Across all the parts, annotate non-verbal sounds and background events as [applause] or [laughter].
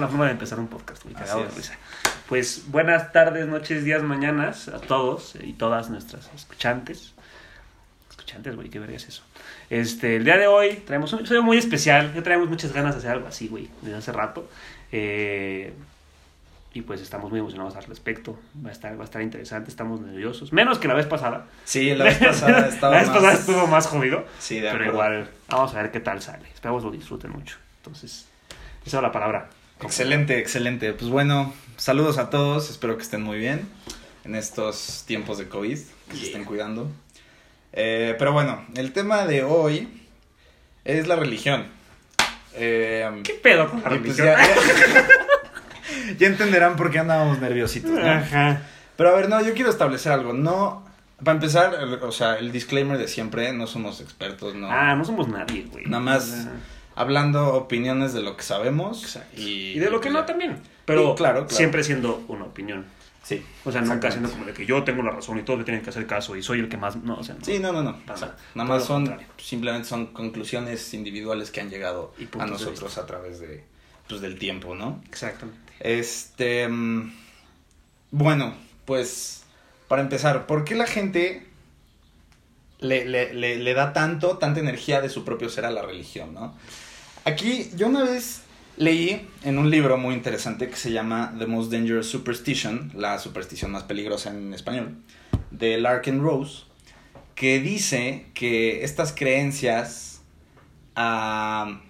la forma de empezar un podcast, güey. Cagado de risa. Pues buenas tardes, noches, días, mañanas a todos y todas nuestras escuchantes. Escuchantes, güey, qué verga es eso. Este, el día de hoy traemos un episodio muy especial. Ya traemos muchas ganas de hacer algo así, güey, desde hace rato. Eh, y pues estamos muy emocionados al respecto. Va a estar, va a estar interesante, estamos nerviosos. Menos que la vez pasada. Sí, la vez pasada estaba [laughs] La vez pasada estuvo más jodido. Sí, de Pero acuerdo. igual, vamos a ver qué tal sale. Esperamos lo disfruten mucho. Entonces, esa es la palabra. Excelente, excelente. Pues bueno, saludos a todos. Espero que estén muy bien en estos tiempos de COVID, que se estén cuidando. Eh, pero bueno, el tema de hoy es la religión. Eh, ¿Qué pedo con la pues religión? ya, ya- [laughs] ya entenderán por qué andábamos nerviositos, ¿no? Ajá. Pero a ver, no, yo quiero establecer algo. No, para empezar, o sea, el disclaimer de siempre, no somos expertos, no. Ah, no somos nadie, güey. Nada más Hablando opiniones de lo que sabemos. Exacto. Y, Y de lo que no también. Pero claro, claro. siempre siendo una opinión. Sí. O sea, nunca siendo como de que yo tengo la razón y todos me tienen que hacer caso y soy el que más. No, o sea, no. Sí, no, no, no. Nada. más son, contrario. simplemente son conclusiones individuales que han llegado Y a nosotros a través de, pues, del tiempo, ¿no? Exactamente. Este, mm, bueno, pues, para empezar, ¿por qué la gente le, le, le, le da tanto, tanta energía de su propio ser a la religión, no? Aquí, yo una vez leí en un libro muy interesante que se llama The Most Dangerous Superstition, la superstición más peligrosa en español, de Larkin Rose, que dice que estas creencias, ah,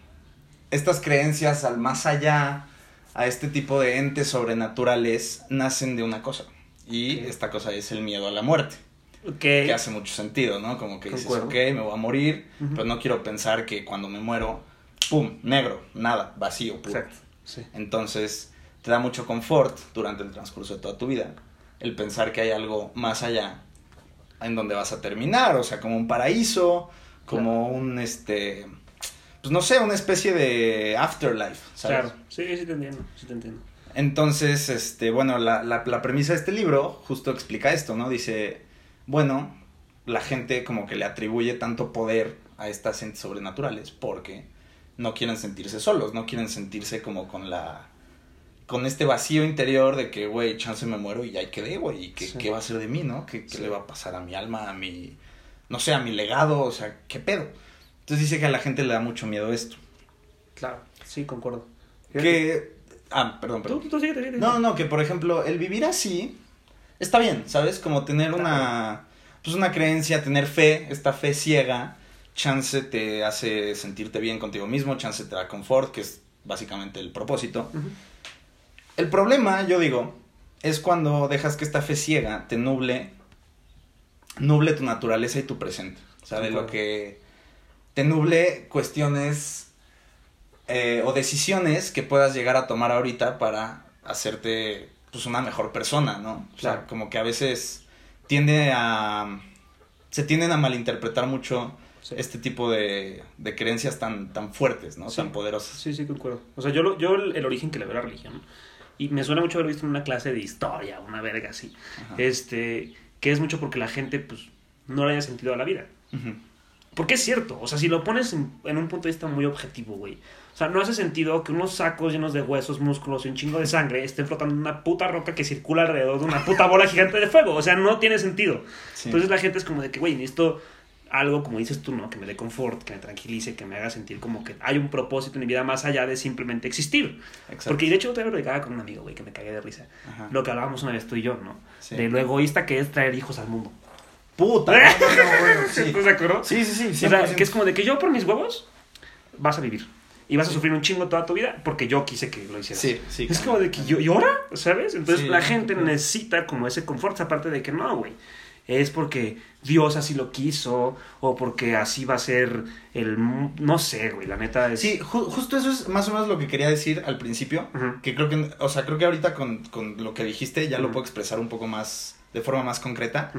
estas creencias al más allá, a este tipo de entes sobrenaturales, nacen de una cosa. Y esta cosa es el miedo a la muerte que hace mucho sentido, ¿no? Como que dices, Concuerdo. ok, me voy a morir, pero no quiero pensar que cuando me muero, ¡pum! Negro, nada, vacío, puro. Exacto. Sí. Entonces, te da mucho confort durante el transcurso de toda tu vida el pensar que hay algo más allá en donde vas a terminar, o sea, como un paraíso, como un, este, pues no sé, una especie de afterlife, ¿sabes? Claro. Sí, sí te entiendo. Sí te entiendo. Entonces, este, bueno, la, la, la premisa de este libro justo explica esto, ¿no? Dice, bueno, la gente como que le atribuye tanto poder a estas entes sobrenaturales porque no quieren sentirse solos, no quieren sentirse como con la con este vacío interior de que, güey, chance me muero y ya quedé, güey, y qué, Sí. qué va a ser de mí, ¿no? ¿Qué, qué Sí. le va a pasar a mi alma, a mi, no sé, a mi legado, o sea, qué pedo? Entonces dice que a la gente le da mucho miedo esto. Claro. Sí, concuerdo. Que, ah, perdón, Tú, perdón. tú. No, no, que por ejemplo, el vivir así está bien, ¿sabes? Como tener una pues una creencia, tener fe, esta fe ciega, chance te hace sentirte bien contigo mismo, chance te da confort, que es básicamente el propósito. El problema, yo digo, es cuando dejas que esta fe ciega te nuble nuble tu naturaleza y tu presente. O sea, de lo que te nuble cuestiones eh, o decisiones que puedas llegar a tomar ahorita para hacerte pues una mejor persona, ¿no? O sea, Claro. como que a veces tiende a se tienden a malinterpretar mucho Sí. este tipo de, de creencias tan, tan fuertes, ¿no? Sí. Tan poderosas. Sí, sí, concuerdo. O sea, yo, lo- yo el, el origen que le veo a la religión, y me suena mucho haber visto en una clase de historia, una verga así, Ajá. este, que es mucho porque la gente, pues, no le haya sentido a la vida. Porque es cierto, o sea, si lo pones en, en un punto de vista muy objetivo, güey. O sea, no hace sentido que unos sacos llenos de huesos, músculos y un chingo de sangre estén flotando en una puta roca que circula alrededor de una puta bola gigante de fuego. O sea, no tiene sentido. Sí. Entonces la gente es como de que, güey, necesito algo, como dices tú, ¿no? Que me dé confort, que me tranquilice, que me haga sentir como que hay un propósito en mi vida más allá de simplemente existir. Exacto. Porque de hecho otra vez lo platicaba con un amigo, güey, que me cagué de risa. Ajá. Lo que hablábamos una vez tú y yo, ¿no? Sí. De lo egoísta que es traer hijos al mundo. Puta. ¿Estás de acuerdo? Sí, sí, sí. O sea, 100%. que es como de que yo por mis huevos vas a vivir. Y vas a sufrir un chingo toda tu vida porque yo quise que lo hicieras. Sí, sí. Es claro. como de que yo, ¿y ahora? ¿Sabes? Entonces Sí. la gente necesita como ese confort, aparte de que no, güey. Es porque Dios así lo quiso o porque así va a ser el... No sé, güey, la neta es... Sí, ju- justo eso es más o menos lo que quería decir al principio. Que creo que, o sea, creo que ahorita con, con lo que dijiste ya lo puedo expresar un poco más, de forma más concreta.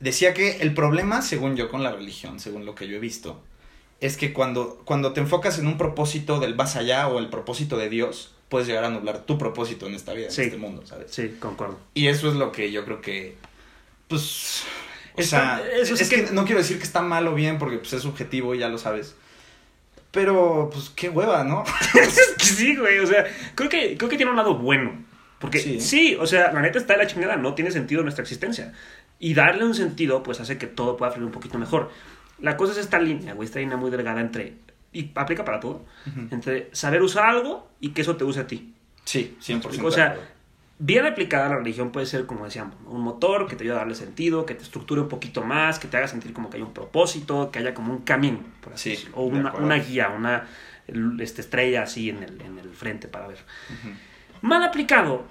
Decía que el problema, según yo, con la religión, según lo que yo he visto, es que cuando, cuando te enfocas en un propósito del más allá o el propósito de Dios, puedes llegar a nublar tu propósito en esta vida, Sí. en este mundo, ¿sabes? Sí, concuerdo. Y eso es lo que yo creo que, pues, o Está- sea, eso es que... que- no quiero decir que está mal o bien porque pues, es subjetivo, ya lo sabes. Pero, pues, qué hueva, ¿no? [laughs] es que sí, güey. O sea, creo que, creo que tiene un lado bueno. Porque Sí. sí. o sea, la neta está de la chingada, no tiene sentido nuestra existencia. Y darle un sentido, pues hace que todo pueda fluir un poquito mejor. La cosa es esta línea, güey, esta línea muy delgada entre, y aplica para todo, entre saber usar algo y que eso te use a ti. Sí, 100%. O sea. Bien aplicada la religión puede ser, como decíamos, un motor que te ayude a darle sentido, que te estructure un poquito más, que te haga sentir como que hay un propósito, que haya como un camino, por así Sí, decirlo. O de una, guía, una este, estrella así en el, en el frente para ver. Mal aplicado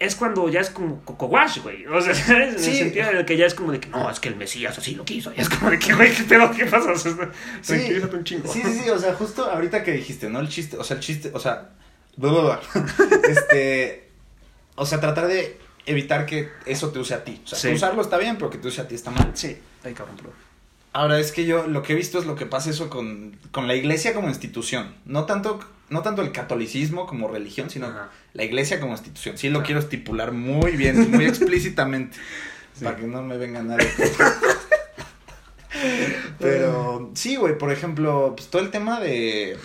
es cuando ya es como coco wash, güey. O sea, ¿sabes? En Sí. el sentido en el que ya es como de que no, es que el Mesías así lo quiso. Y es como de que, güey, ¿qué pedo? ¿Qué pasa? O sea, tranquilízate un chingo. Sí, sí, sí, o sea, justo ahorita que dijiste, ¿no? El chiste, o sea, el chiste, o sea, [laughs] este, o sea, tratar de evitar que eso te use a ti. O sea, Sí. usarlo está bien, pero que te use a ti está mal. Sí, ay, cabrón, pero... Ahora, es que yo lo que he visto es lo que pasa eso con, con la iglesia como institución. No tanto, no tanto el catolicismo como religión, sino Ajá. la iglesia como institución. Sí lo Ajá. quiero estipular muy bien, muy [laughs] explícitamente. Sí. Para que no me venga nadie. [laughs] Pero sí, güey, por ejemplo, pues todo el tema de,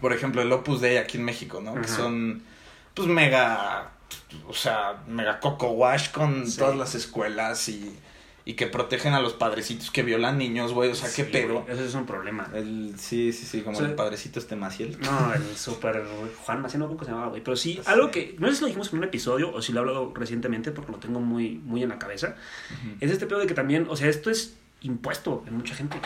por ejemplo, el Opus Dei aquí en México, ¿no? Que son, pues, mega, o sea, mega coco wash con Sí. todas las escuelas y, y que protegen a los padrecitos que violan niños, güey, o sea, qué Sí, pedo. güey, Eso es un problema. El, sí, sí, sí, como Sí. el padrecito este Maciel. No, el super Juan Maciel, no creo que se llamaba, güey. Pero sí, Sí. algo que, no sé si lo dijimos en un episodio o si lo he hablado recientemente porque lo tengo muy, muy en la cabeza, es este pedo de que también, o sea, esto es impuesto en mucha gente.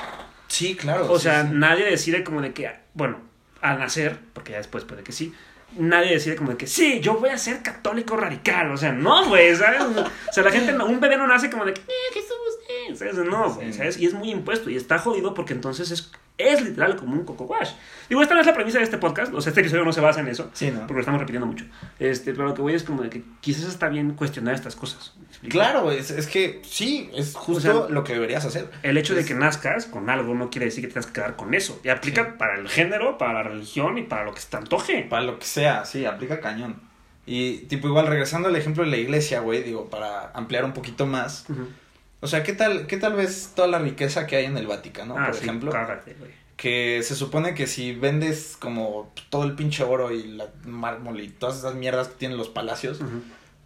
Sí, claro. O sea, nadie decide como de que, bueno, al nacer, porque ya después puede que sí, nadie decide como de que, sí, yo voy a ser católico radical. O sea, no, güey, ¿sabes? O sea, la gente, un bebé no nace como de que, eh, Jesús, eh, ¿sabes? No, güey. ¿sabes? Y es muy impuesto y está jodido porque entonces es, es literal como un coco wash. Digo, esta no es la premisa de este podcast, o sea, este episodio no se basa en eso. Sí, ¿no? Porque lo estamos repitiendo mucho. Este, pero lo que voy es como de que quizás está bien cuestionar estas cosas. Claro, es, es que sí, es justo O sea, lo que deberías hacer. El hecho de que nazcas con algo no quiere decir que tengas que quedar con eso. Y aplica Sí. para el género, para la religión y para lo que se te antoje. Para lo que sea, sí, aplica cañón. Y tipo igual regresando al ejemplo de la iglesia, güey, digo, para ampliar un poquito más. O sea, ¿qué tal, qué tal vez toda la riqueza que hay en el Vaticano, ah, por sí, ejemplo? cágate, güey. Que se supone que si vendes como todo el pinche oro y la mármol y todas esas mierdas que tienen los palacios,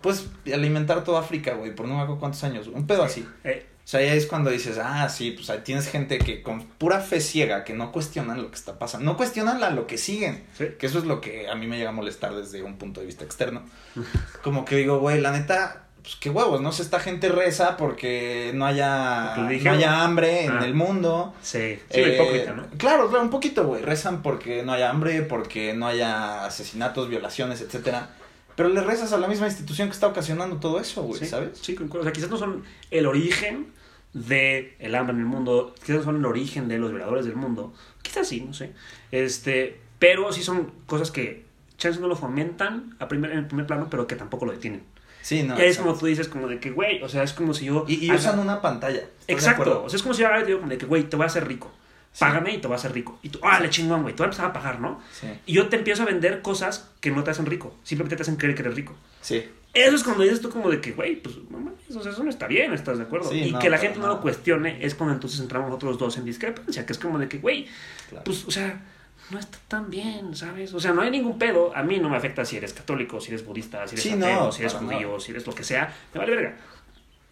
pues alimentar toda África, güey, por no me acuerdo cuántos años, un pedo así. Eh, O sea, ya es cuando dices, ah, sí, pues ahí tienes gente que con pura fe ciega, que no cuestionan lo que está pasando, no cuestionan lo que siguen. sí. Que eso es lo que a mí me llega a molestar desde un punto de vista externo. Como que digo, güey, la neta, pues qué huevos, no sé, esta gente reza porque no haya, no haya hambre en Ah. el mundo. Sí, sí, Eh, hipócrita, ¿no? Claro, claro, un poquito, güey. Rezan porque no haya hambre, porque no haya asesinatos, violaciones, etcétera. Pero le rezas a la misma institución que está ocasionando todo eso, güey, sí, ¿sabes? Sí, concuerdo. O sea, quizás no son el origen del el hambre en el mundo, quizás no son el origen de los violadores del mundo. Quizás sí, no sé. Este, pero sí son cosas que chance no lo fomentan a primer, en el primer plano, pero que tampoco lo detienen. Sí, no. y es exacto. como tú dices, como de que, güey, o sea, es como si yo... Y, y haga- usan una pantalla. ¿estás de Exacto. O sea, es como si yo ahora te digo como de que, güey, te voy a hacer rico. Sí. Págame y te voy a hacer rico. Y tú, ah, le chingón, güey, te voy a empezar a pagar, ¿no? Sí. Y yo te empiezo a vender cosas que no te hacen rico. Simplemente te hacen creer que eres rico. Sí. Eso es cuando dices tú como de que, güey, pues no mames, o sea, eso no está bien, ¿estás de acuerdo? Sí, y no, que la gente no lo cuestione es cuando entonces entramos nosotros dos en discrepancia, que es como de que, güey, Claro. pues, o sea, no está tan bien, ¿sabes? O sea, no hay ningún pedo. A mí no me afecta si eres católico, si eres budista, si eres Sí, ateo, no, si eres judío, si eres lo que sea, me vale verga.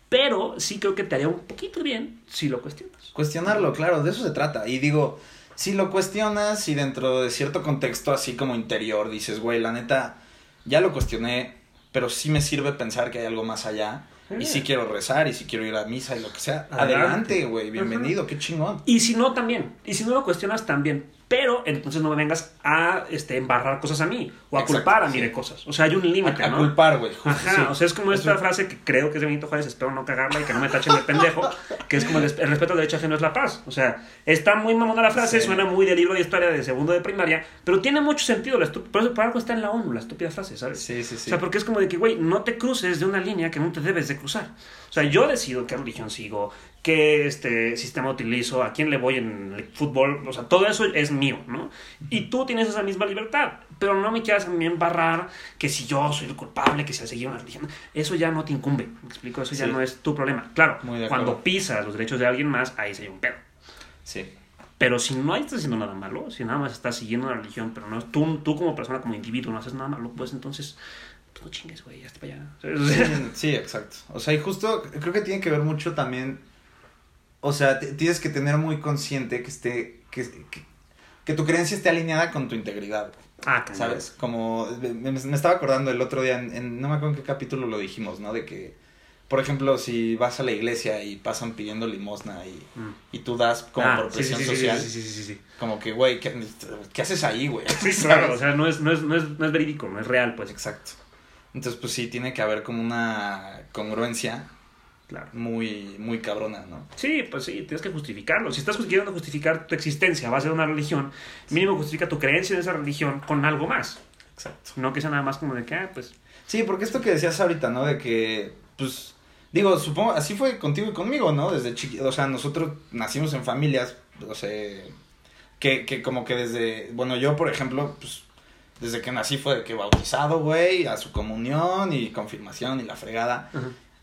Pero sí creo que te haría un poquito bien si lo cuestionas. Cuestionarlo, claro, de eso se trata. Y digo, si lo cuestionas y dentro de cierto contexto así como interior dices, güey, la neta, ya lo cuestioné, pero sí me sirve pensar que hay algo más allá. Y Sí. sí quiero rezar y sí quiero ir a misa y lo que sea. Adelante. Adelante, güey, bienvenido, qué chingón. Y si no, también. Y si no lo cuestionas, también. Pero entonces no me vengas a este, embarrar cosas a mí o a Exacto, culpar a mí sí. de cosas. O sea, hay un límite, A, a ¿no? culpar, güey. Ajá, sí. o sea, es como esta frase que creo que es de Benito Juárez, espero no cagarla y que no me tachen de pendejo, que es como el, el respeto al derecho ajeno es la paz. O sea, está muy mamona la frase, Sí. suena muy de libro de historia de segundo de primaria, pero tiene mucho sentido, la por eso por algo está en la ONU, la estúpida frase, ¿sabes? Sí, sí, sí. O sea, porque es como de que, güey, no te cruces de una línea que no te debes de cruzar. O sea, yo decido qué religión sigo, qué este, sistema utilizo, a quién le voy en el fútbol. O sea, todo eso es mío, ¿no? Y tú tienes esa misma libertad. Pero no me quieras a mí embarrar que si yo soy el culpable, que si al seguir una religión. Eso ya no te incumbe. ¿Me explico? Eso ya Sí. no es tu problema. Claro, cuando pisas los derechos de alguien más, ahí sí hay un pedo. Sí. Pero si no estás haciendo nada malo, si nada más estás siguiendo una religión, pero no tú, tú como persona, como individuo, no haces nada malo, pues entonces pues no chingues, güey, ya está para allá. Sí, sí, exacto. O sea, y justo creo que tiene que ver mucho también. O sea, tienes que tener muy consciente que esté. Que, que, que tu creencia esté alineada con tu integridad. Ah, cañón. ¿Sabes? Como. Me, me estaba acordando el otro día, en, en- no me acuerdo en qué capítulo lo dijimos, ¿no? De que. Por ejemplo, si vas a la iglesia y pasan pidiendo limosna y, Mm. y tú das como Ah, por sí, presión sí, sí, social, Sí, sí, sí, sí, sí. como que, güey, ¿qué, qué haces ahí, güey? [laughs] Sí, claro, o sea, no es, no, es, no, es, no es verídico, no es real, pues. Exacto. Entonces, pues sí, tiene que haber como una congruencia Claro. muy, muy cabrona, ¿no? Sí, pues sí, tienes que justificarlo. Si estás queriendo justificar tu existencia a base de una religión, mínimo justifica tu creencia en esa religión con algo más. Exacto. No que sea nada más como de que, ah, pues. Sí, porque esto que decías ahorita, ¿no? De que, pues, digo, supongo, así fue contigo y conmigo, ¿no? Desde chiquito, o sea, nosotros nacimos en familias, o sea, que, que como que desde, bueno, yo, por ejemplo, pues, desde que nací fue de que bautizado, güey, a su comunión y confirmación y la fregada.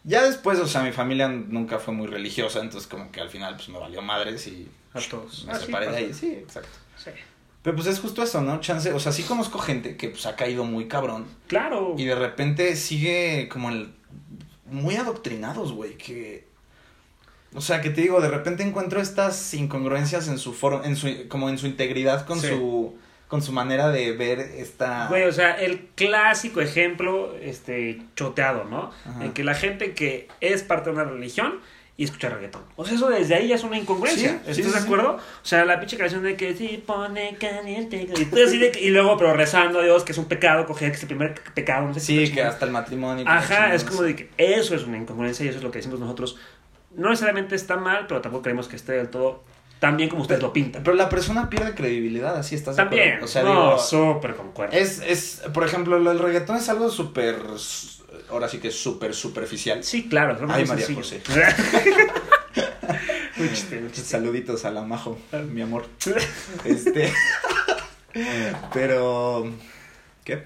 Ya después, o sea, mi familia nunca fue muy religiosa, entonces como que al final, pues, me valió madres y A todos. me Ah, sí, separé de pasa. ahí. Sí, exacto. Sí. Pero pues es justo eso, ¿no? Chance, o sea, sí conozco gente que pues ha caído muy cabrón Claro. y de repente sigue como el muy adoctrinados, güey, que o sea, que te digo, de repente encuentro estas incongruencias en su foro, en su como en su integridad con Sí. su con su manera de ver esta Güey, o sea, el clásico ejemplo este choteado, ¿no? Ajá. En que la gente que es parte de una religión y escucha reggaetón. O sea, eso desde ahí ya es una incongruencia. Sí, ¿Estás sí, de sí. acuerdo? O sea, la pinche canción de que sí pone caliente. Y, y luego, pero rezando a Dios que es un pecado, coger que es el primer pecado, no sé Sí, que hasta el matrimonio. Ajá, es como de que eso es una incongruencia y eso es lo que decimos nosotros. No necesariamente está mal, pero tampoco creemos que esté del todo tan bien como ustedes lo pintan. Pero la persona pierde credibilidad, así estás También. O sea, no, digo, súper concuerdo. es, es, por ejemplo, lo del reggaetón es algo súper, ahora sí que es súper superficial. Sí, claro. es Ay, María sencillo. [laughs] chiste, un chiste. Saluditos a la Majo, mi amor. [laughs] Este. Pero. ¿Qué?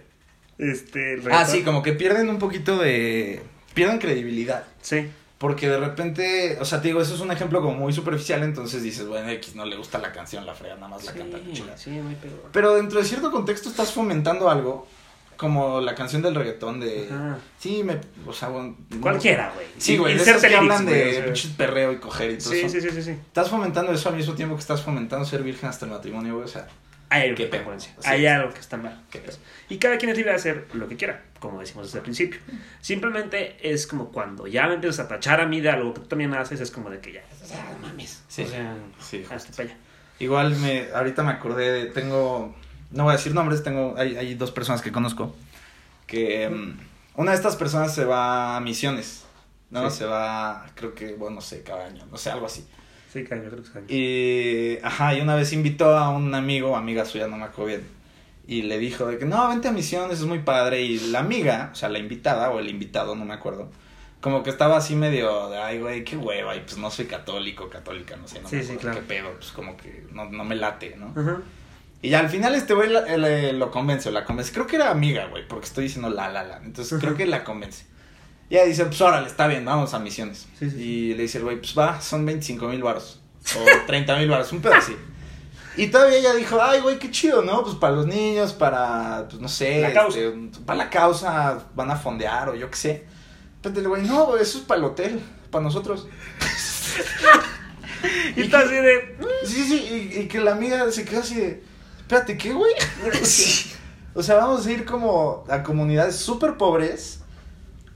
Este, el Ah, reggaetón. sí, como que pierden un poquito de. Pierden credibilidad. Sí. Porque de repente, o sea, te digo, eso es un ejemplo como muy superficial, entonces dices, bueno, X no le gusta la canción, la frega, nada más la canta la Sí, muy peor. Pero dentro de cierto contexto estás fomentando algo, como la canción del reggaetón de... Ajá. Sí, me... O sea, bueno... no- Cualquiera, güey. Sí, güey, de esos que hablan de pinches perreo y coger y todo Sí, eso. sí, sí, sí, sí. Estás fomentando eso al mismo tiempo que estás fomentando ser virgen hasta el matrimonio, güey, o sea... Hay algo Qué que. Hay algo que está mal. Qué. Y cada quien es libre de hacer lo que quiera, como decimos desde el principio. Simplemente es como cuando ya me empiezas a tachar a mí de algo que tú también haces, es como de que ya, ah, mames. Sí. O sea, Sí, hasta para allá. Igual me... Ahorita me acordé de... Tengo... No voy a decir nombres, tengo... Hay, hay dos personas que conozco que... em, una de estas personas se va a misiones, ¿no? Sí. Se va, creo que, bueno, no sé, cada año, no sé, algo así. Sí, caño, creo que caño. Y, ajá, y una vez invitó a un amigo, amiga suya, no me acuerdo bien. Y le dijo de que no, vente a misiones, es muy padre. Y la amiga, o sea, la invitada o el invitado, no me acuerdo. Como que estaba así medio de, ay, güey, qué hueva. Y pues no soy católico, católica, no sé, no Sí, me sí, claro. qué pedo. Pues como que no, no me late, ¿no? Ajá. Y al final este güey le- lo convence la convence. Creo que era amiga, güey, porque estoy diciendo la, la, la. Entonces creo que la convence. Y ella dice, pues órale, está bien, vamos a misiones. Sí, sí, y le dice el güey, pues va, son 25 mil baros. O 30 mil baros, un pedo así. Y todavía ella dijo, ay, güey, qué chido, ¿no? Pues para los niños, para, pues no sé. La causa. este, para la causa, van a fondear o yo qué sé. Pero el güey, no, eso es para el hotel, para nosotros. [laughs] Y está así de. Sí, sí, y, y que la amiga se quedó así de, espérate, ¿qué, güey? [laughs] O sea, vamos a ir como a comunidades súper pobres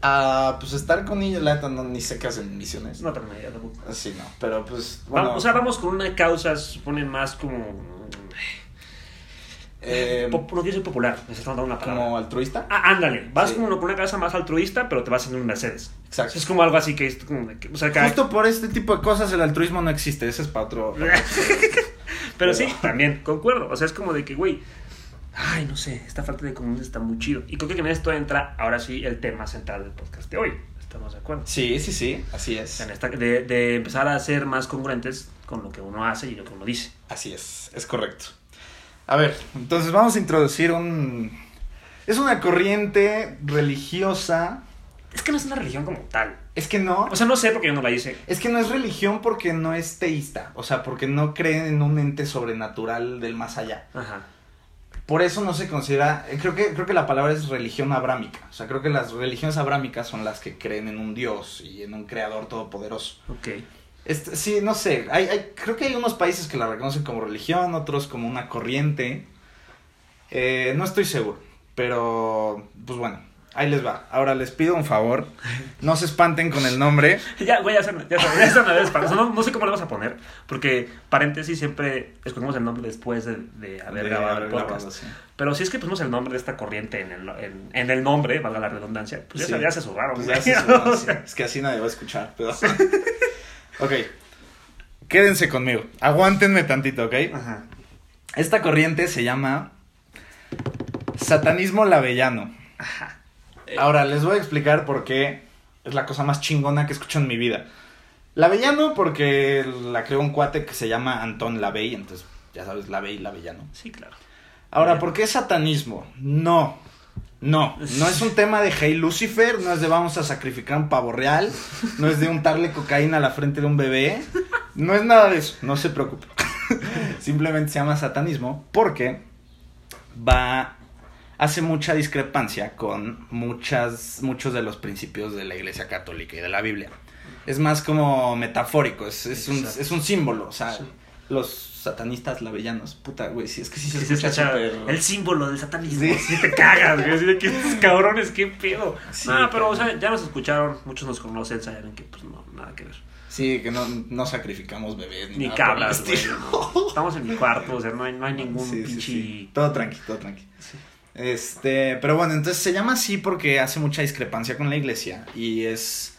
a, pues, estar con niños. La neta, no, ni sé qué hacen misiones. No tengo ni idea tampoco. Así no, pero pues, bueno. Vamos, o sea, vamos con una causa, se supone más como. eh, pop- no quiero ser popular, necesitamos dar una palabra. como altruista. Ah, ándale, vas Sí. como con una causa más altruista, pero te vas en un Mercedes. Exacto. Es como algo así que es como o sea, cada- Justo por este tipo de cosas el altruismo no existe, ese es para otro. [laughs] Pero sí, también concuerdo. O sea, es como de que, güey, ay, no sé, esta falta de comunión está muy chido. Y creo que en esto entra ahora sí el tema central del podcast de hoy. ¿Estamos de acuerdo? Sí, sí, sí, así es. En esta, de, de empezar a ser más congruentes con lo que uno hace y lo que uno dice. Así es, es correcto. A ver, entonces vamos a introducir un... Es una corriente religiosa. Es que no es una religión como tal. Es que no. O sea, no sé porque yo no la hice. Es que no es religión porque no es teísta. O sea, porque no creen en un ente sobrenatural del más allá. Ajá. Por eso no se considera. eh, Creo que, creo que la palabra es religión abrámica. O sea, creo que las religiones abrámicas son las que creen en un Dios y en un creador todopoderoso. Ok. Este, sí, no sé. Hay, hay, creo que hay unos países que la reconocen como religión, otros como una corriente. Eh, no estoy seguro. Pero, pues bueno, ahí les va. Ahora les pido un favor. No se espanten con el nombre. [laughs] Ya, güey, ya se, ya se, ya se me. No, no sé cómo le vas a poner. Porque paréntesis siempre escogemos el nombre después de, de haber De grabado el podcast. grabado, sí. Pero si es que pusimos el nombre de esta corriente en el, en, en el nombre, valga la redundancia, pues ya, Sí. ya se. Pues güey. ya se [laughs] sí. Es que así nadie va a escuchar. Pero... [laughs] ok. Quédense conmigo. Aguántenme tantito, ¿ok? Ajá. Esta corriente se llama Satanismo Lavellano. Ajá. Ahora les voy a explicar por qué es la cosa más chingona que escucho en mi vida. Lavellano porque la creó un cuate que se llama Antón Lavey, entonces ya sabes, Lavey, Lavellano. Sí, claro. Ahora. ¿por qué satanismo? No. No, no es un tema de Hey Lucifer, no es de vamos a sacrificar un pavo real, no es de untarle cocaína a la frente de un bebé, no es nada de eso, no se preocupe. [laughs] Simplemente se llama satanismo porque va hace mucha discrepancia con muchas muchos de los principios de la Iglesia Católica y de la Biblia. Es más como metafórico, es, es, un, es un símbolo, o sea, Sí. los satanistas lavellanos, puta, güey, sí, es que sí se Sí, escucha el símbolo del satanismo. Sí. Sí. te cagas, güey. De que estos cabrones, qué pedo. Sí, ah, pero, o cabrón. sea, ya nos escucharon, muchos nos conocen, saben que, pues, no, nada que ver. Sí, que no, no sacrificamos bebés ni, Ni nada cabras, güey. no. Estamos en mi cuarto, o sea, no hay, no hay ningún pinche. Todo tranqui, todo tranqui. Este, pero bueno, entonces se llama así porque hace mucha discrepancia con la iglesia y es...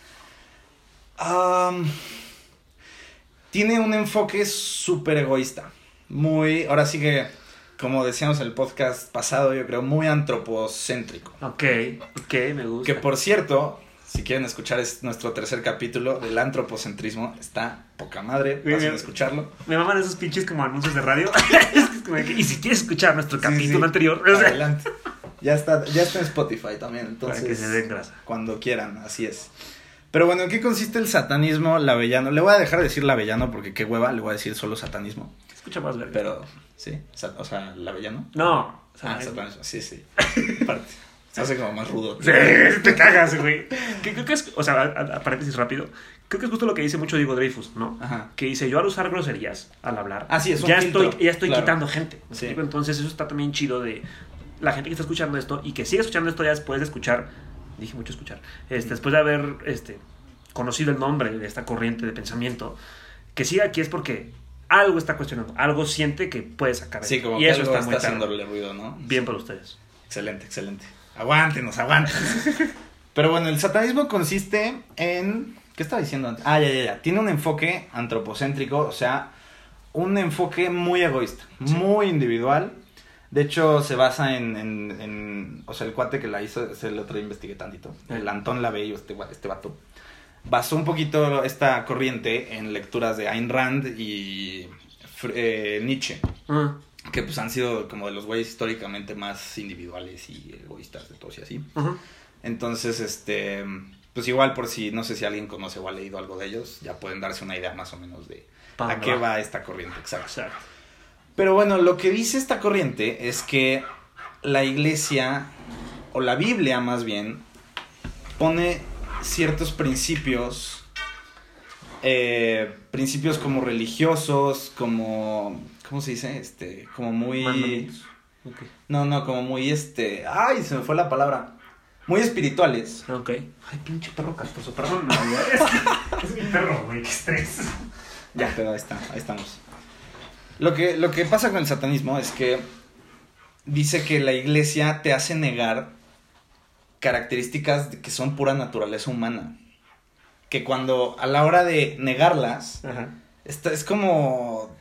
tiene un enfoque súper egoísta. Muy, ahora sí que, como decíamos en el podcast pasado, yo creo, muy antropocéntrico. Ok, ok, me gusta. Que por cierto, si quieren escuchar es nuestro tercer capítulo del antropocentrismo, está poca madre, pasen a escucharlo. Me maman esos pinches como anuncios de radio. [laughs] Es como de que- y si quieres escuchar nuestro Sí, capítulo sí. anterior, Adelante. Ya está, ya está en Spotify también, entonces. para que se den grasa. Cuando quieran, así es. Pero bueno, ¿en qué consiste el satanismo lavellano? Le voy a dejar de decir lavellano porque qué hueva, le voy a decir solo satanismo. Escucha más verga. Pero, sí, o sea, lavellano. No. Ah, satanismo, sí, sí. [laughs] Parte. Se hace como más rudo. Sí, te cagas, güey. Que Creo que es, o sea, a, paréntesis rápido, creo que es justo lo que dice mucho Diego Dreyfus, ¿no? Ajá. Que dice, yo al usar groserías, al hablar, Ah, es ya, filtro, estoy, ya estoy claro. quitando gente. ¿me Sí. Entonces eso está también chido de la gente que está escuchando esto y que sigue escuchando esto ya después de escuchar, dije mucho escuchar, este, después de haber este, conocido el nombre de esta corriente de pensamiento, que siga aquí es porque algo está cuestionando, algo siente que puede sacar. Sí, como y que eso algo está está, haciéndole ruido, ¿no? bien por ustedes. Excelente, excelente. Aguántenos, aguántenos. [laughs] Pero bueno, el satanismo consiste en... ¿Qué estaba diciendo antes? Ah, ya, ya, ya. Tiene un enfoque antropocéntrico, o sea, un enfoque muy egoísta, muy individual. De hecho, se basa en, en, en- O sea, el cuate que la hizo, se el otro día investigué tantito. El Antón Lavey, este, este vato. Basó un poquito esta corriente en lecturas de Ayn Rand y eh, Nietzsche Ah, que pues han sido como de los güeyes históricamente más individuales y egoístas de todos y así. Entonces, este, pues igual por si, no sé si alguien conoce o ha leído algo de ellos, ya pueden darse una idea más o menos de a qué va. va esta corriente, exacto. Exacto. Pero bueno, lo que dice esta corriente es que la iglesia, o la Biblia más bien, pone ciertos principios, eh, principios como religiosos, como, ¿cómo se dice? Este, como muy... No, no, como muy este. Ay, se me fue la palabra. Muy espirituales. Ok. Ay, pinche perro castroso. Perdón, no, [laughs] es, es mi perro, güey. Qué estrés. Ya, pero ahí está, ahí estamos. Lo que, lo que pasa con el satanismo es que dice que la iglesia te hace negar características que son pura naturaleza humana. Que cuando a la hora de negarlas, Ajá. esta- es como.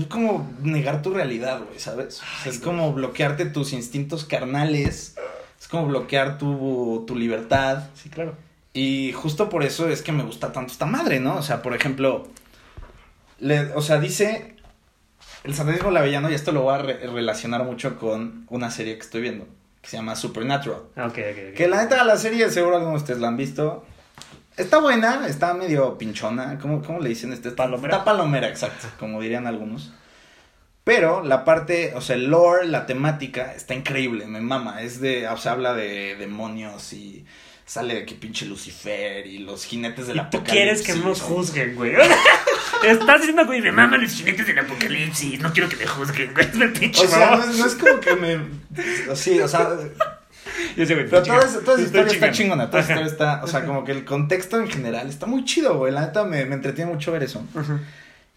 Es como negar tu realidad, güey, ¿sabes? O sea, Ay, es como bloquearte tus instintos carnales. Es como bloquear tu, tu libertad. Sí, claro. Y justo por eso es que me gusta tanto esta madre, ¿no? O sea, por ejemplo, le- o sea, dice el satanismo lavellano, y esto lo voy a re- relacionar mucho con una serie que estoy viendo, que se llama Supernatural. Ah, Ok, ok, ok. Que la neta, la serie, seguro algunos de ustedes la han visto. Está buena, está medio pinchona. ¿Cómo, cómo le dicen este? Palomera. Está palomera, exacto, como dirían algunos. Pero la parte, o sea, el lore, la temática está increíble, me mama. Es de, o sea, habla de demonios y sale de que pinche Lucifer y los jinetes del ¿Y tú apocalipsis. quieres que nos juzguen, güey? [laughs] Estás diciendo, güey, me maman los jinetes del apocalipsis. No quiero que me juzguen, güey. Es pinche O sea, no no es como que me. Sí, o sea. Yo sé, güey, Pero está toda, esa- historia está chingón. chingona. Toda esa historia está. O sea, como que el contexto en general está muy chido, güey. La neta me, me entretiene mucho ver eso. Ajá.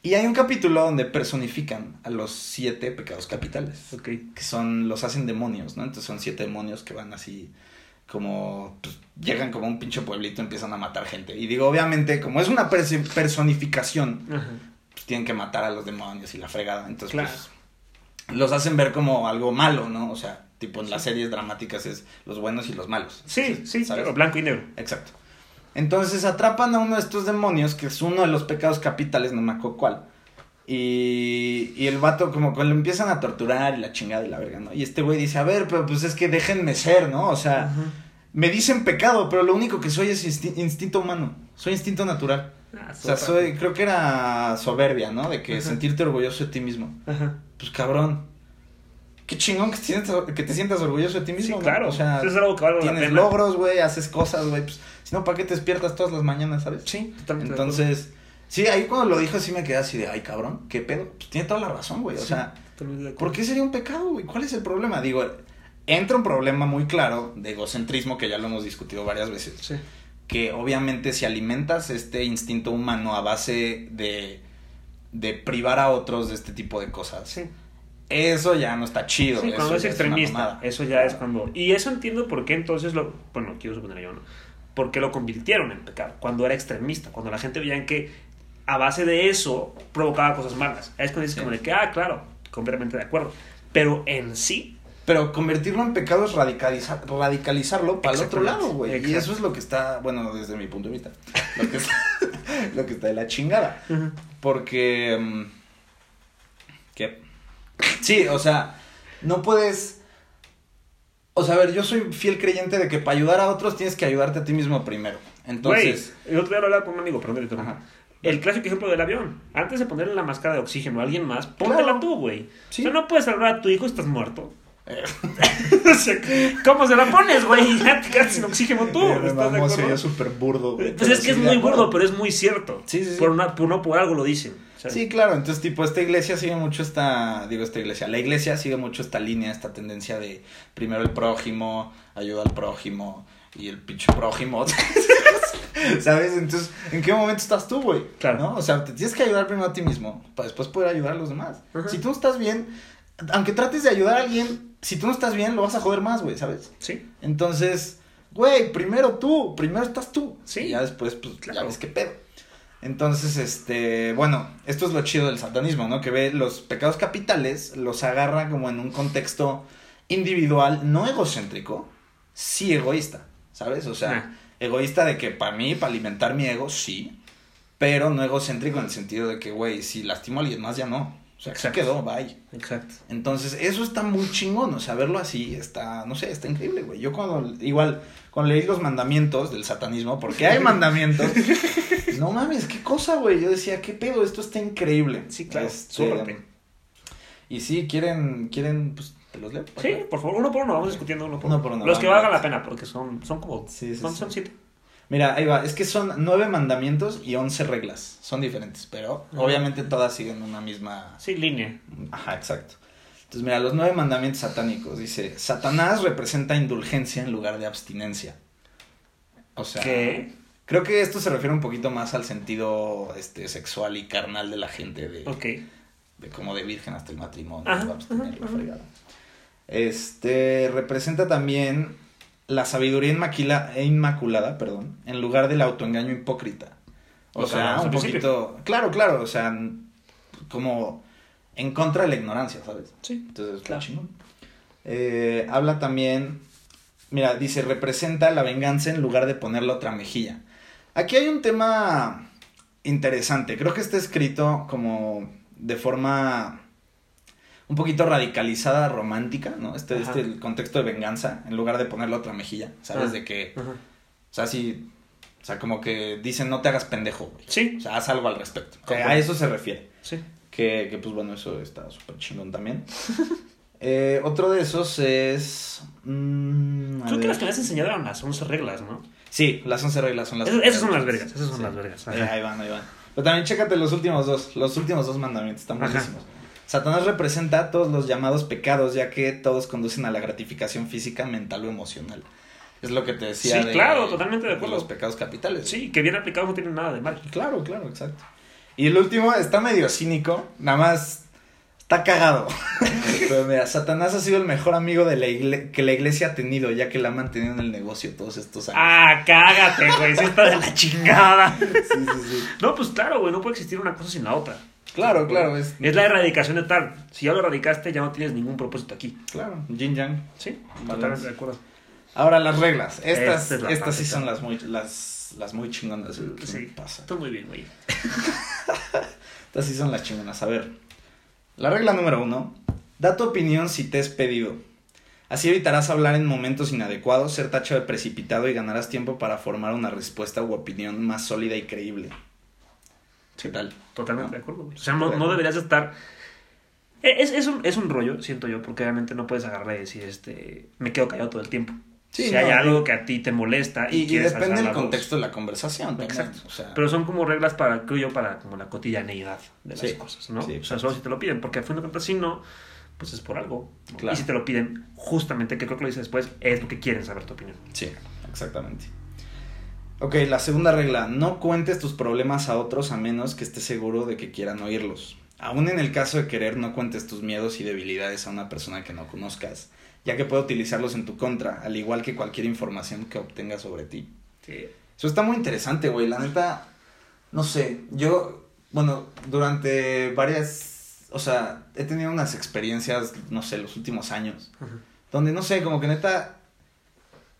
Y hay un capítulo donde personifican a los siete pecados capitales. Ok. Que son. Los hacen demonios, ¿no? Entonces son siete demonios que van así. Como. Pues, llegan como a un pinche pueblito y empiezan a matar gente. Y digo, obviamente, como es una personificación, pues tienen que matar a los demonios y la fregada. Entonces, Claro. pues, los hacen ver como algo malo, ¿no? O sea, tipo en las series dramáticas es los buenos y los malos. Sí, sí, blanco y negro. Exacto. Entonces atrapan a uno de estos demonios, que es uno de los pecados capitales, no me acuerdo cuál. Y, y el vato como que lo empiezan a torturar y la chingada y la verga, ¿no? Y este güey dice, a ver, pero pues es que déjenme ser, ¿no? O sea, me dicen pecado, pero lo único que soy es insti- instinto humano. Soy instinto natural. Ah, O sea, soy, creo que era soberbia, ¿no? De que sentirte orgulloso de ti mismo. Ajá. Pues cabrón. Qué chingón que te sientas, que te sientas orgulloso de ti Sí, mismo. ¿no? claro. O sea, Eso es algo que vale la tienes pena. logros, güey, haces cosas, güey. Pues, si no, ¿para qué te despiertas todas las mañanas, sabes? Sí, totalmente. Entonces, sí, ahí cuando lo dijo así me quedé así de, ay, cabrón, ¿qué pedo? Pues tiene toda la razón, güey. O Sí, sea. ¿por qué sería un pecado, güey? ¿Cuál es el problema? Digo, entra un problema muy claro de egocentrismo que ya lo hemos discutido varias veces. Sí. Que obviamente si alimentas este instinto humano a base de, de privar a otros de este tipo de cosas, Sí. Eso ya no está chido. Sí, cuando es extremista, eso ya es cuando... Y eso entiendo por qué entonces lo... Bueno, quiero suponer yo, ¿no? ¿Por qué lo convirtieron en pecado? Cuando era extremista, cuando la gente veía que a base de eso provocaba cosas malas. Es cuando dices Sí. como de que, ah, claro, completamente de acuerdo. Pero en sí, Pero convertirlo en pecado es radicalizar, radicalizarlo para el otro lado, güey. Y eso es lo que está, bueno, desde mi punto de vista, lo que está, [laughs] lo que está de la chingada. Porque... mm, ¿Qué? Sí, o sea, no puedes... O sea, a ver, yo soy fiel creyente de que para ayudar a otros tienes que ayudarte a ti mismo primero. Entonces... Güey, el otro día lo hablaba con un amigo, perdón. Ajá. El clásico ejemplo del avión. Antes de ponerle la máscara de oxígeno a alguien más, póntela Claro. tú, güey. Sí. O sea, no puedes salvar a tu hijo y estás muerto. Eh. [laughs] ¿cómo se la pones, güey? [laughs] Ya te quedas sin oxígeno tú. Me ¿Estás de mamó, acuerdo? sería súper burdo. güey, Pues pero es que es muy burdo, pero es muy cierto. Sí, sí, sí. Por, una, por no por algo lo dicen. ¿Sabes? Sí, claro, entonces tipo esta iglesia sigue mucho esta, digo esta iglesia, la iglesia sigue mucho esta línea, esta tendencia de primero el prójimo, ayuda al prójimo y el pinche prójimo, [laughs] ¿sabes? Entonces, ¿en qué momento estás tú, güey? Claro. ¿No? O sea, te tienes que ayudar primero a ti mismo para después poder ayudar a los demás. Si tú no estás bien, aunque trates de ayudar a alguien, si tú no estás bien, lo vas a joder más, güey, ¿sabes? Sí. Entonces, güey, primero tú, primero estás tú. Sí. Y ya después, pues, ya Claro. ves qué pedo. Entonces, este, bueno, esto es lo chido del satanismo, ¿no? Que ve los pecados capitales, los agarra como en un contexto individual, no egocéntrico, sí egoísta, ¿sabes? O sea, Ah. egoísta de que para mí, para alimentar mi ego, sí, pero no egocéntrico en el sentido de que, güey, si lastimo a alguien más, ya no. O sea, Exacto. quedó, bye. Exacto. Entonces, eso está muy chingón, o sea, verlo así está, no sé, está increíble, güey. Yo cuando, igual, cuando leí los mandamientos del satanismo, porque hay mandamientos, no mames, qué cosa, güey. Yo decía, qué pedo, esto está increíble. Sí, claro. Este, y sí, quieren, quieren, pues, te los leo. Sí, por favor, uno por uno, vamos discutiendo uno por Uno uno. por uno, Los que valgan la pena, porque son, son como. Sí, sí, son, sí. son siete. Mira, ahí va, es que son nueve mandamientos y once reglas. Son diferentes, pero obviamente todas siguen una misma Sí, línea. Ajá, exacto. Entonces, mira, los nueve mandamientos satánicos. Dice, Satanás representa indulgencia en lugar de abstinencia. O sea, ¿Qué? creo que esto se refiere un poquito más al sentido este, sexual y carnal de la gente, de, Ok. de como de virgen hasta el matrimonio, Ajá, de abstener, ajá, la ajá. fregada. Este, representa también la sabiduría inmaquila- e inmaculada, perdón, en lugar del autoengaño hipócrita. O sea, un principio. poquito, claro, claro, o sea, como en contra de la ignorancia, ¿sabes? Sí. Entonces, Claro. chingón. Eh, habla también, mira, dice, representa la venganza en lugar de ponerle otra mejilla. Aquí hay un tema interesante. Creo que está escrito como de forma un poquito radicalizada, romántica, ¿no? Este, Ajá. este el contexto de venganza, en lugar de ponerle otra mejilla, ¿sabes? Ah. De que, Ajá. o sea, si O sea, como que dicen no te hagas pendejo, güey. Sí. O sea, haz algo al respecto. Que a eso se refiere. Sí. Que, que pues bueno, eso está súper chingón también. [laughs] Eh, otro de esos es... mm, a Creo que ver. las que me has enseñado eran las 11 reglas, ¿no? Sí, las 11 reglas son las... Esas, esas son las vergas, esas son Sí. las vergas. Eh, ahí van, ahí van. Pero también chécate los últimos dos, los últimos dos mandamientos, están buenísimos. Satanás representa todos los llamados pecados, ya que todos conducen a la gratificación física, mental o emocional. Es lo que te decía Sí, claro, totalmente de acuerdo. los pecados capitales. Sí, que bien aplicado no tiene nada de mal. Claro, claro, exacto. Y el último está medio cínico, nada más está cagado. [laughs] Pero mira, Satanás ha sido el mejor amigo de la igle- que la iglesia ha tenido, ya que la ha mantenido en el negocio todos estos años. Ah, cágate, güey, sí está de la chingada. Sí, sí, sí. No, pues claro, güey, no puede existir una cosa sin la otra. Claro, claro, es, Es la erradicación de tal. Si ya lo erradicaste, ya no tienes ningún propósito aquí. Claro, yin yang. Sí, totalmente de acuerdo. Ahora las reglas. Estas, Esta es la estas sí son claro. las muy, las, las muy chingonas. güey, ¿Qué Sí, pasa? Muy bien, güey. [laughs] Estas sí son las chingonas. A ver. La regla número uno. Da tu opinión si te es pedido. Así evitarás hablar en momentos inadecuados, ser tachado de precipitado y ganarás tiempo para formar una respuesta u opinión más sólida y creíble. ¿Qué tal? Totalmente Ah. de acuerdo. O sea, no, no deberías estar. Eh, Es, es, un, es un rollo, siento yo, porque obviamente no puedes agarrar y decir, este, me quedo callado todo el tiempo. Sí, si no, hay y- algo que a ti te molesta y, Y, y quieres depende alzar del voz. contexto de la conversación. también, Exacto. O sea, Pero son como reglas para, creo yo, para como la cotidianeidad de las Sí, cosas, ¿no? sí, o sea, solo si te lo piden, porque al fin de cuentas, si no, pues es por algo. ¿no? Claro. Y si te lo piden, justamente, que creo que lo dice después, es porque quieren saber tu opinión. Sí, exactamente. Ok, la segunda regla, no cuentes tus problemas a otros a menos que estés seguro de que quieran oírlos. Aún en el caso de querer, no cuentes tus miedos y debilidades a una persona que no conozcas, ya que puede utilizarlos en tu contra, al igual que cualquier información que obtenga sobre ti. Sí. Eso está muy interesante, güey. La neta, no sé, yo, bueno, durante varias, o sea, he tenido unas experiencias, no sé, los últimos años, donde, no sé, como que neta,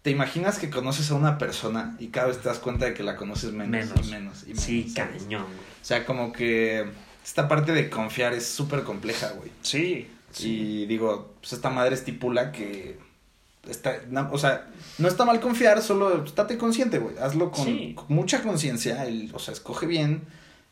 te imaginas que conoces a una persona y cada vez te das cuenta de que la conoces menos, Menos. y menos y menos. Sí, ¿sabes? cañón, güey. O sea, como que esta parte de confiar es súper compleja, güey. Sí. sí. Y digo, pues esta madre estipula que está, no, o sea, no está mal confiar, solo estate consciente, güey. Hazlo con, Sí. con mucha conciencia, o sea, escoge bien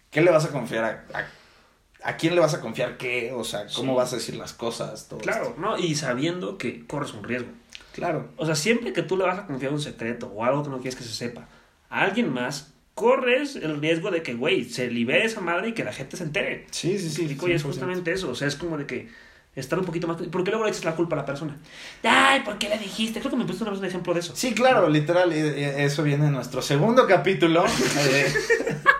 qué le vas a confiar a, a, a quién le vas a confiar qué, o sea, cómo Sí. vas a decir las cosas, todo Claro, esto. ¿no? Y sabiendo que corres un riesgo. Claro. O sea, siempre que tú le vas a confiar un secreto o algo que no quieres que se sepa a alguien más, corres el riesgo de que, güey, se libere esa madre y que la gente se entere. Sí, sí, sí. Y es 100%. justamente eso. O sea, es como de que estar un poquito más. ¿Por qué luego le echas la culpa a la persona? Ay, ¿por qué le dijiste? Creo que me pusiste una vez un ejemplo de eso. Sí, claro, literal, eh, eh, eso viene en nuestro segundo capítulo. [laughs]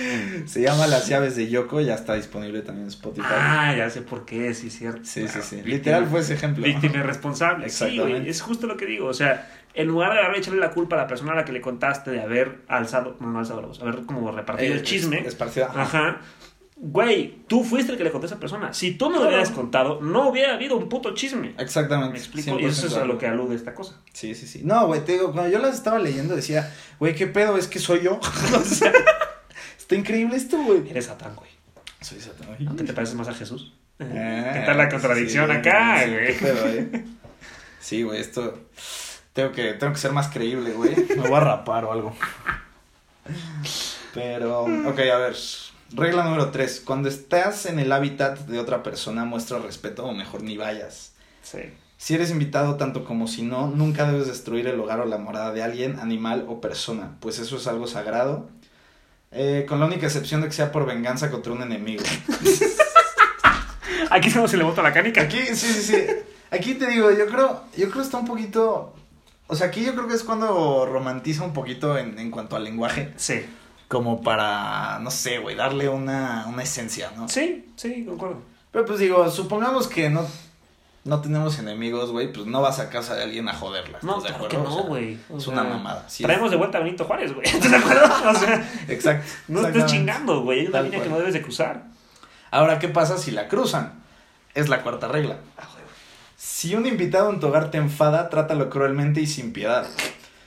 eh, Se llama Las llaves de Yoko, ya está disponible también en Spotify. Ah, ya sé por qué, sí, cierto. sí, sí, Claro, sí. víctima. Literal fue ese ejemplo. Víctima irresponsable. Sí, güey, es justo lo que digo. O sea, en lugar de haber echarle la culpa a la persona a la que le contaste de haber alzado, no, no alzado la voz, haber como repartido Eh, el chisme. Es, esparcida. Ajá. Güey, tú fuiste el que le conté a esa persona. Si tú no lo hubieras contado, no hubiera habido un puto chisme. Exactamente. Me explico. Y eso es 100% a lo que alude esta cosa. Sí, sí, sí. No, güey, te digo, cuando yo las estaba leyendo decía, güey, ¿qué pedo? Es que soy yo. [laughs] o sea, está increíble esto, güey. Eres Satán, güey. Soy Satán. ¿No te, te pareces más a Jesús? Eh, ¿Qué tal la contradicción sí, acá, sí, güey? pedo, eh. Sí, güey, esto. Tengo que, tengo que ser más creíble, güey. Me voy a rapar o algo. Pero, ok, a ver. Regla número 3. Cuando estás en el hábitat de otra persona, muestra respeto o mejor ni vayas. Sí. Si eres invitado tanto como si no, nunca debes destruir el hogar o la morada de alguien, animal o persona, pues eso es algo sagrado. Eh, con la única excepción de que sea por venganza contra un enemigo. [laughs] Aquí es como se le bota la canica. Aquí, sí, sí, sí. Aquí te digo, yo creo, yo creo está un poquito. O sea, aquí yo creo que es cuando romantiza un poquito en, en cuanto al lenguaje. Sí. Como para, no sé, güey, darle una, una esencia, ¿no? Sí, sí, concuerdo. Pero pues digo, supongamos que no, no tenemos enemigos, güey, pues no vas a casa de alguien a joderla. No, ¿estás de claro acuerdo? No, güey. O Es una mamada. sí Traemos de vuelta a Benito Juárez, güey. [laughs] ¿Estás de acuerdo? O sea, es- [laughs] Exacto. no estés chingando, güey. Hay una línea que no debes de cruzar. Ahora, ¿qué pasa si la cruzan? Es la cuarta regla. Si un invitado en tu hogar te enfada, trátalo cruelmente y sin piedad.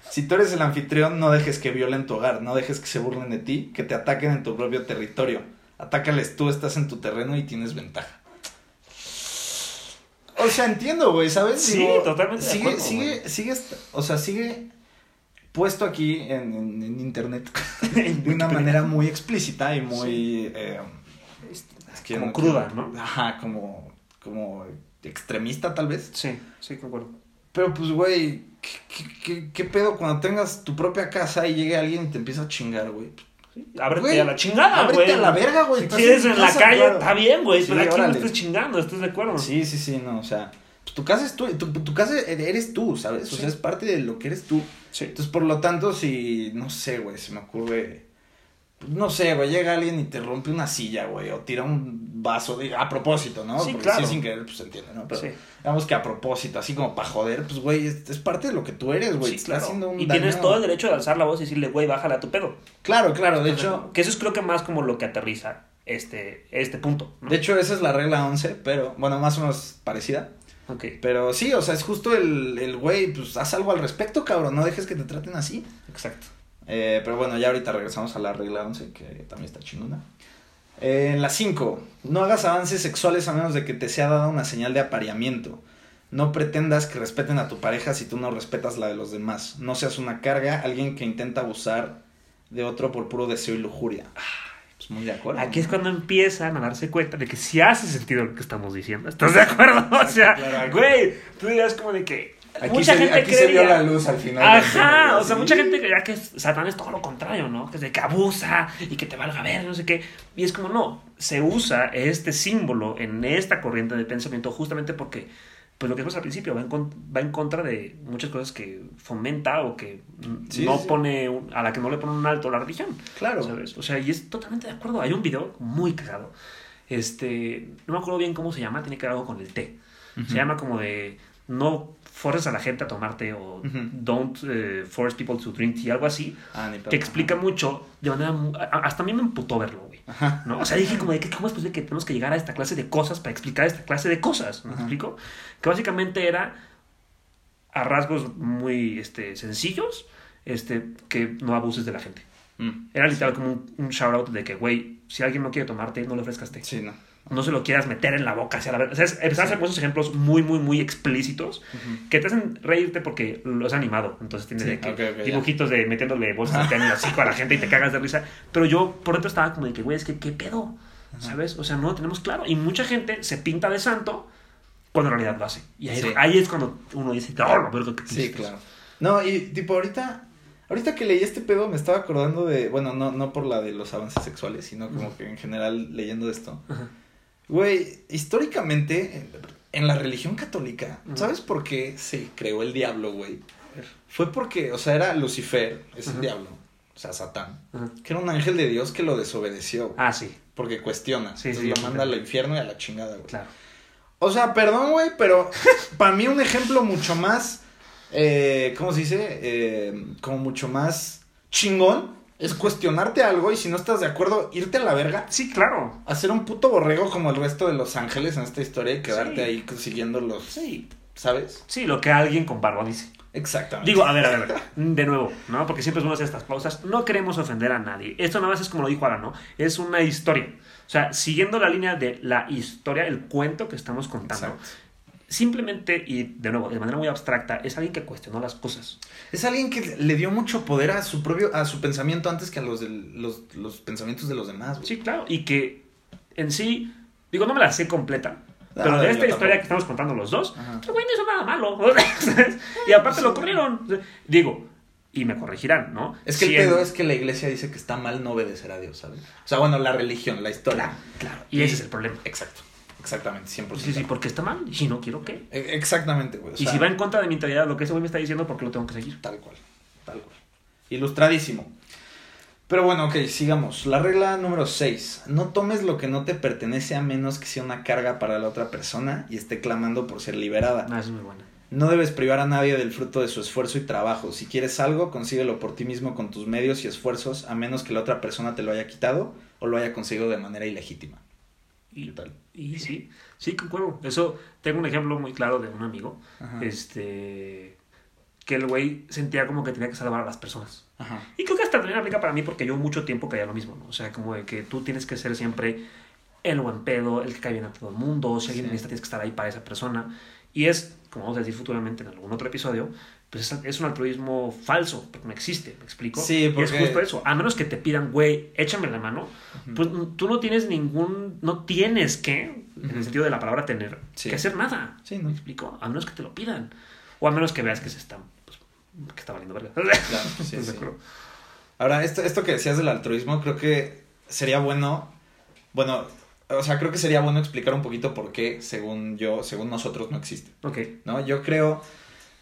Si tú eres el anfitrión, no dejes que violen tu hogar, no dejes que se burlen de ti, que te ataquen en tu propio territorio. Atácales tú, estás en tu terreno y tienes ventaja. O sea, entiendo, güey, ¿sabes? Sí, totalmente Sigue, acuerdo, sigue, güey. sigue, o sea, sigue puesto aquí en, en- en internet [laughs] de una manera muy explícita y muy... eh, es que Como no cruda, ¿no? Ajá, como, como extremista tal vez. Sí, sí, concuerdo. Pero pues, güey, ¿qué, qué, qué- qué pedo cuando tengas tu propia casa y llegue alguien y te empieza a chingar, güey? Ábrete Güey, a la chingada, güey. ábrete a la verga, güey, Si estás quieres en en la calle, claro. está bien, güey. Sí, pero aquí no órale. estés chingando, ¿estás de acuerdo? Sí, sí, sí, no, o sea, pues, tu casa es tu, tu, tu casa eres tú, ¿sabes? O Sí. sea, es parte de lo que eres tú. Sí. Entonces, por lo tanto, si, no sé, güey, se me ocurre, no sé, güey, llega alguien y te rompe una silla, güey, o tira un vaso, de, a propósito, ¿no? Sí, Porque claro. si sin querer, pues se entiende, ¿no? Pero Sí. digamos que a propósito, así como para joder, pues, güey, es, es parte de lo que tú eres, güey. Sí, claro. haciendo un Y daño- tienes todo el derecho de alzar la voz y decirle, güey, bájala a tu pedo. Claro, claro, de hecho, Que eso es creo que más como lo que aterriza este, este punto. ¿no? de hecho, esa es la regla 11, pero, bueno, más o menos parecida. Ok, Pero sí, o sea, es justo el, el güey, pues haz algo al respecto, cabrón, no dejes que te traten así. exacto. Eh, pero bueno, ya ahorita regresamos a la regla 11, que también está chingona. Eh, en la 5, no hagas avances sexuales a menos de que te sea dada una señal de apareamiento. No pretendas que respeten a tu pareja si tú no respetas la de los demás. No seas una carga, alguien que intenta abusar de otro por puro deseo y lujuria. Pues muy de acuerdo. Aquí es cuando empiezan a darse cuenta de que sí hace sentido lo que estamos diciendo. ¿Estás de acuerdo? [laughs] O sea, Claro, güey, tú dirás como de que Aquí, mucha se, gente aquí se vio creería- la luz al final. Ajá, o sea, mucha gente creía que Satán es todo lo contrario, ¿no? Que es de que abusa y que te valga ver, no sé qué. Y es como, no, se usa este símbolo en esta corriente de pensamiento justamente porque, pues lo que vimos al principio, va en, va en contra de muchas cosas que fomenta o que Sí, no sí. pone, un- a la que no le pone un alto la religión. Claro. ¿Sabes? O sea, y es totalmente de acuerdo. Hay un video muy cagado. Este, no me acuerdo bien cómo se llama, tiene que ver algo con el té. Ujú. Se llama como de no forces a la gente a tomar té o don't eh, force people to drink tea, algo así, Ah, que explica mucho de manera... Hasta a mí me emputó verlo, güey. ¿no? O sea, dije como de que cómo es posible que tenemos que llegar a esta clase de cosas para explicar esta clase de cosas, ¿me explico? Que básicamente era a rasgos muy este, sencillos, este, que no abuses de la gente. Mm. Era literal como un, un shout out de que, güey, si alguien no quiere tomarte, no le ofrezcas té. Sí, no. No se lo quieras meter en la boca hacia la verdad. O sea, es- empezar a hacer esos ejemplos muy, muy, muy explícitos que te hacen reírte porque lo has animado. Entonces tienes Sí, de que dibujitos de metiéndole bolsas de el hocico a la gente y te cagas de risa. Pero yo por dentro estaba como de que, güey, es que qué pedo. ¿Sabes? O sea, no lo tenemos claro. Y mucha gente se pinta de santo cuando en realidad lo hace. Y ahí, Sí. ahí es cuando uno dice, oh, la verga, qué Sí, tristes". claro. No, y tipo ahorita, ahorita que leí este pedo me estaba acordando de, bueno, no, no por la de los avances sexuales, sino como que en general leyendo esto. Güey, históricamente en, la religión católica. ¿sabes por qué se creó el diablo, güey? Fue porque, o sea, era Lucifer, es el diablo, o sea, Satán, que era un ángel de Dios que lo desobedeció, Ah, sí, porque cuestiona, Sí, entonces sí, lo manda al infierno y a la chingada, güey. claro. O sea, perdón, güey, pero [laughs] para mí un ejemplo mucho más, eh, ¿cómo se dice? Eh, como mucho más chingón es cuestionarte algo y si no estás de acuerdo, irte a la verga, Sí, claro. hacer un puto borrego como el resto de los ángeles en esta historia y quedarte Sí. ahí siguiendo los, Sí. ¿sabes? Sí, lo que alguien con barba dice. Exactamente. Digo, a ver, a ver, [laughs] de nuevo, ¿no? Porque siempre es bueno hacer estas pausas. No queremos ofender a nadie. Esto nada más es como lo dijo Ara, ¿no? Es una historia. O sea, siguiendo la línea de la historia, el cuento que estamos contando. Exacto. Simplemente, y de nuevo, de manera muy abstracta, es alguien que cuestionó las cosas. Es alguien que le dio mucho poder a su propio, a su pensamiento antes que a los, del- los, los pensamientos de los demás, güey. Sí, claro. Y que en sí, digo, no me la sé completa. No, pero de esta tampoco. historia que estamos contando los dos, el güey no hizo nada malo. [laughs] y aparte lo corrieron. Digo, y me corregirán, ¿no? Es que Si el en- pedo es que la iglesia dice que está mal no obedecer a Dios, ¿sabes? O sea, bueno, la religión, la historia. Claro, y ese es el problema. Exacto. Exactamente, 100%. Sí, sí, porque está mal. Y si no quiero, ¿qué? E- Exactamente, güey. o y si va en contra de mi integridad, lo que ese güey me está diciendo, ¿por qué lo tengo que seguir? Tal cual. Tal cual. Ilustradísimo. Pero bueno, ok, sigamos. La regla número 6. No tomes lo que no te pertenece a menos que sea una carga para la otra persona y esté clamando por ser liberada. Ah, es muy buena. No debes privar a nadie del fruto de su esfuerzo y trabajo. Si quieres algo, consíguelo por ti mismo con tus medios y esfuerzos, a menos que la otra persona te lo haya quitado o lo haya conseguido de manera ilegítima. Y, ¿Qué tal? Y sí, sí, concuerdo. Eso, tengo un ejemplo muy claro de un amigo, Ajá. este, que el güey sentía como que tenía que salvar a las personas. Ajá. Y creo que hasta también aplica para mí porque yo mucho tiempo caía lo mismo, ¿no? O sea, como de que tú tienes que ser siempre el buen pedo, el que cae bien a todo el mundo, si alguien Sí. necesita tienes que estar ahí para esa persona. Y es, como vamos a decir futuramente en algún otro episodio, pues es, un altruismo falso, porque no existe, ¿me explico? Sí, Y porque- es justo eso. A menos que te pidan, güey, échame la mano, pues tú no tienes ningún, no tienes que, en el sentido de la palabra tener, Sí. que hacer nada. Sí, ¿no? ¿Me explico? A menos que te lo pidan. O a menos que veas que se están, pues, que está valiendo verga. Claro, sí, [laughs] ¿Estás de sí. Ahora, esto, esto que decías del altruismo, creo que sería bueno, bueno, o sea, creo que sería bueno explicar un poquito por qué, según yo, según nosotros, no existe, Ok. ¿no? Yo creo,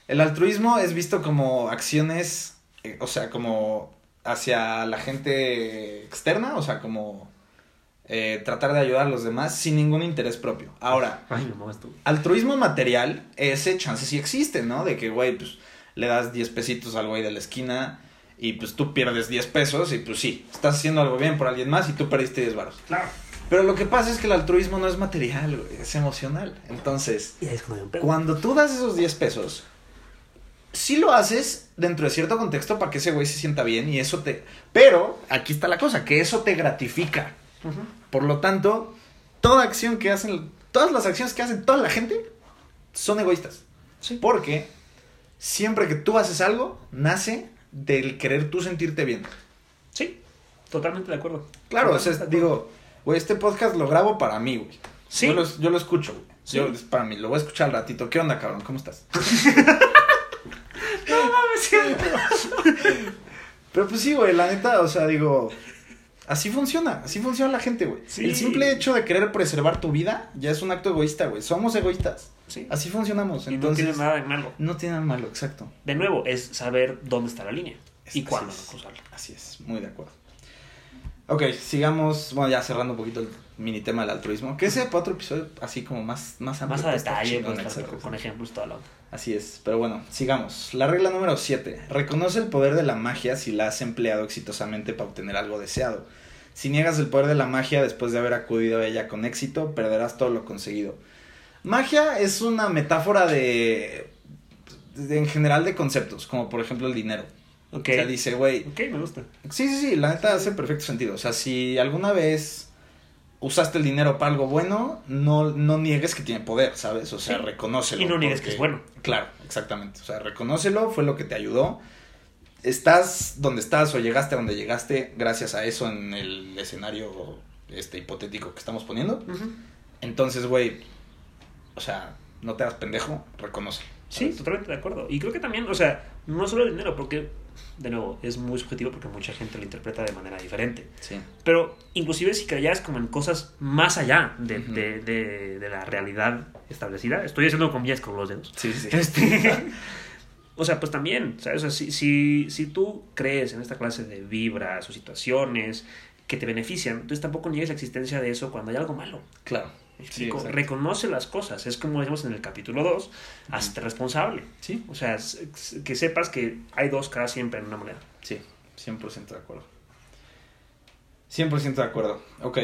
el altruismo es visto como acciones, eh, o sea, como hacia la gente externa, o sea, como eh, tratar de ayudar a los demás sin ningún interés propio. Ahora, Ay, tú. altruismo material, ese chance sí existe, ¿no? De que, güey, pues le das 10 pesitos al güey de la esquina y pues tú pierdes 10 pesos y pues sí, estás haciendo algo bien por alguien más y tú perdiste 10 baros. Claro. Pero lo que pasa es que el altruismo no es material, güey, es emocional. Entonces, Y ahí es cuando hay un pedo. cuando tú das esos 10 pesos, sí lo haces dentro de cierto contexto para que ese güey se sienta bien y eso te... Pero, aquí está la cosa, que eso te gratifica. Por lo tanto, toda acción que hacen, todas las acciones que hacen toda la gente son egoístas. Sí. Porque siempre que tú haces algo, nace del querer tú sentirte bien. Sí, totalmente de acuerdo. Claro, o sea, digo, güey, este podcast lo grabo para mí, güey. Sí. Yo lo, yo lo escucho, güey. Sí. Yo, es para mí, lo voy a escuchar al ratito. ¿Qué onda, cabrón? ¿Cómo estás? [laughs] No [laughs] siempre. Pero pues sí, güey, la neta, o sea, digo, así funciona, así funciona la gente, güey. Sí. El simple hecho de querer preservar tu vida ya es un acto egoísta, güey. Somos egoístas. Sí. Así funcionamos. Y no Entonces, tiene nada de malo. no tiene nada malo, exacto. De nuevo, es saber dónde está la línea y cuándo es. cruzarla. Así es, muy de acuerdo. Ok, sigamos, bueno, ya cerrando un poquito el mini tema del altruismo. Que ese para otro episodio así como más, más amplio. Más a está detalle, pues, exacto. con ejemplos, toda la onda. Así es, pero bueno, sigamos. La regla número 7. Reconoce el poder de la magia si la has empleado exitosamente para obtener algo deseado. Si niegas el poder de la magia después de haber acudido a ella con éxito, perderás todo lo conseguido. Magia es una metáfora de, de- en general de conceptos, como por ejemplo el dinero. Ok. O sea, dice, güey, Ok, me gusta. Sí, sí, sí, la neta hace perfecto sentido. O sea, si alguna vez usaste el dinero para algo bueno, no, no niegues que tiene poder, ¿sabes? O sea, Sí. reconócelo. Y no niegues porque- que es bueno. Claro, exactamente. O sea, reconócelo, fue lo que te ayudó. Estás donde estás o llegaste a donde llegaste gracias a eso en el escenario este hipotético que estamos poniendo. Entonces, güey, o sea, no te hagas pendejo, reconoce. Sí, totalmente de acuerdo. Y creo que también, o sea, no solo el dinero, porque, de nuevo, es muy subjetivo porque mucha gente lo interpreta de manera diferente. Sí. Pero inclusive si creías como en cosas más allá de, de, de, de la realidad establecida, estoy haciendo comillas con los dedos. Sí, sí. Este, [laughs] o sea, pues también, ¿sabes? O sea, si, si, si tú crees en esta clase de vibras o situaciones que te benefician, entonces tampoco niegues la existencia de eso cuando hay algo malo. Claro. Reconoce las cosas. Es como decimos en el capítulo 2, hazte responsable. Sí. O sea, que sepas que hay dos caras siempre en una moneda. Sí, 100% de acuerdo. 100% de acuerdo. Ok,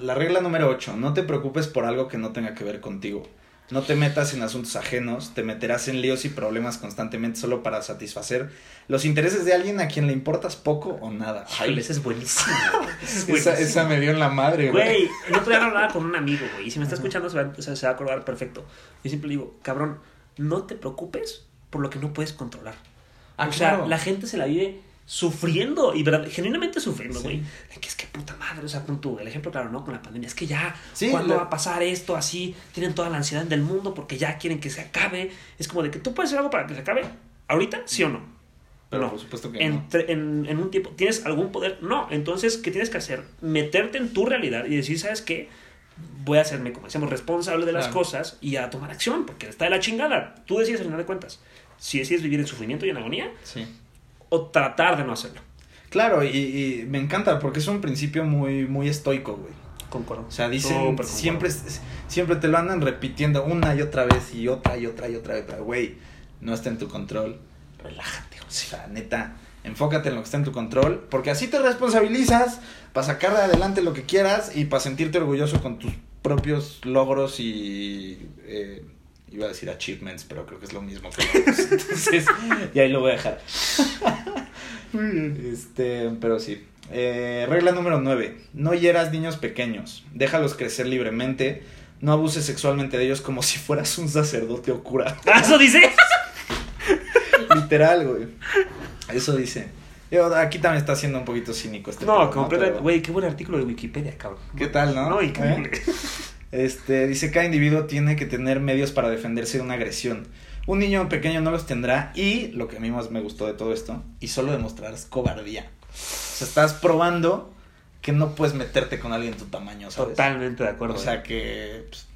la regla número 8. No te preocupes por algo que no tenga que ver contigo. No te metas en asuntos ajenos, te meterás en líos y problemas constantemente solo para satisfacer los intereses de alguien a quien le importas poco o nada. Ay, ese es [laughs] es esa, esa me dio en la madre, güey. Güey, el otro día hablaba con un amigo, güey. Y si me está escuchando, se va, se a acordar perfecto. Yo siempre le digo, cabrón, no te preocupes por lo que no puedes controlar. Ah, o sea, claro. la gente se la vive sufriendo y verdad, genuinamente sufriendo, güey. Que es que puta madre, o sea, con tu, el ejemplo claro, ¿no? Con la pandemia, es que ya, Sí, ¿cuándo la- va a pasar esto así? Tienen toda la ansiedad del mundo porque ya quieren que se acabe. Es como de que tú puedes hacer algo para que se acabe, ahorita, sí o no. Pero no. por supuesto que no. Entre- en, en un tiempo, ¿tienes algún poder? No. Entonces, ¿qué tienes que hacer? Meterte en tu realidad y decir, ¿sabes qué? Voy a hacerme, como decíamos, responsable de las Claro. cosas y a tomar acción, porque está de la chingada. Tú decides al final de cuentas si decides vivir en sufrimiento y en agonía Sí. O tratar de no hacerlo. Claro, y, y me encanta porque es un principio muy, muy estoico, güey. Concuerdo. O sea, dicen, siempre, siempre te lo andan repitiendo una y otra vez y otra y otra y otra y otra. Güey, no está en tu control. Relájate, güey. O sea, neta, enfócate en lo que está en tu control. Porque así te responsabilizas para sacar de adelante lo que quieras y para sentirte orgulloso con tus propios logros y... eh, iba a decir achievements, pero creo que es lo mismo que logros. [laughs] Entonces, y ahí lo voy a dejar. [laughs] Este, pero sí. Eh, regla número 9. No hieras niños pequeños. Déjalos crecer libremente. No abuses sexualmente de ellos como si fueras un sacerdote o cura. [laughs] ¿Ah, ¿Eso dice? Literal, güey. Eso dice. Yo, aquí también está siendo un poquito cínico este No, completamente. Pero- Güey, qué buen artículo de Wikipedia, cabrón. ¿Qué tal, no? No, increíble. ¿Eh? Este, dice, cada individuo tiene que tener medios para defenderse de una agresión. Un niño pequeño no los tendrá y, lo que a mí más me gustó de todo esto, y solo demostrarás cobardía. O sea, estás probando que no puedes meterte con alguien de tu tamaño, ¿sabes? Totalmente de acuerdo. O sea, que, pues,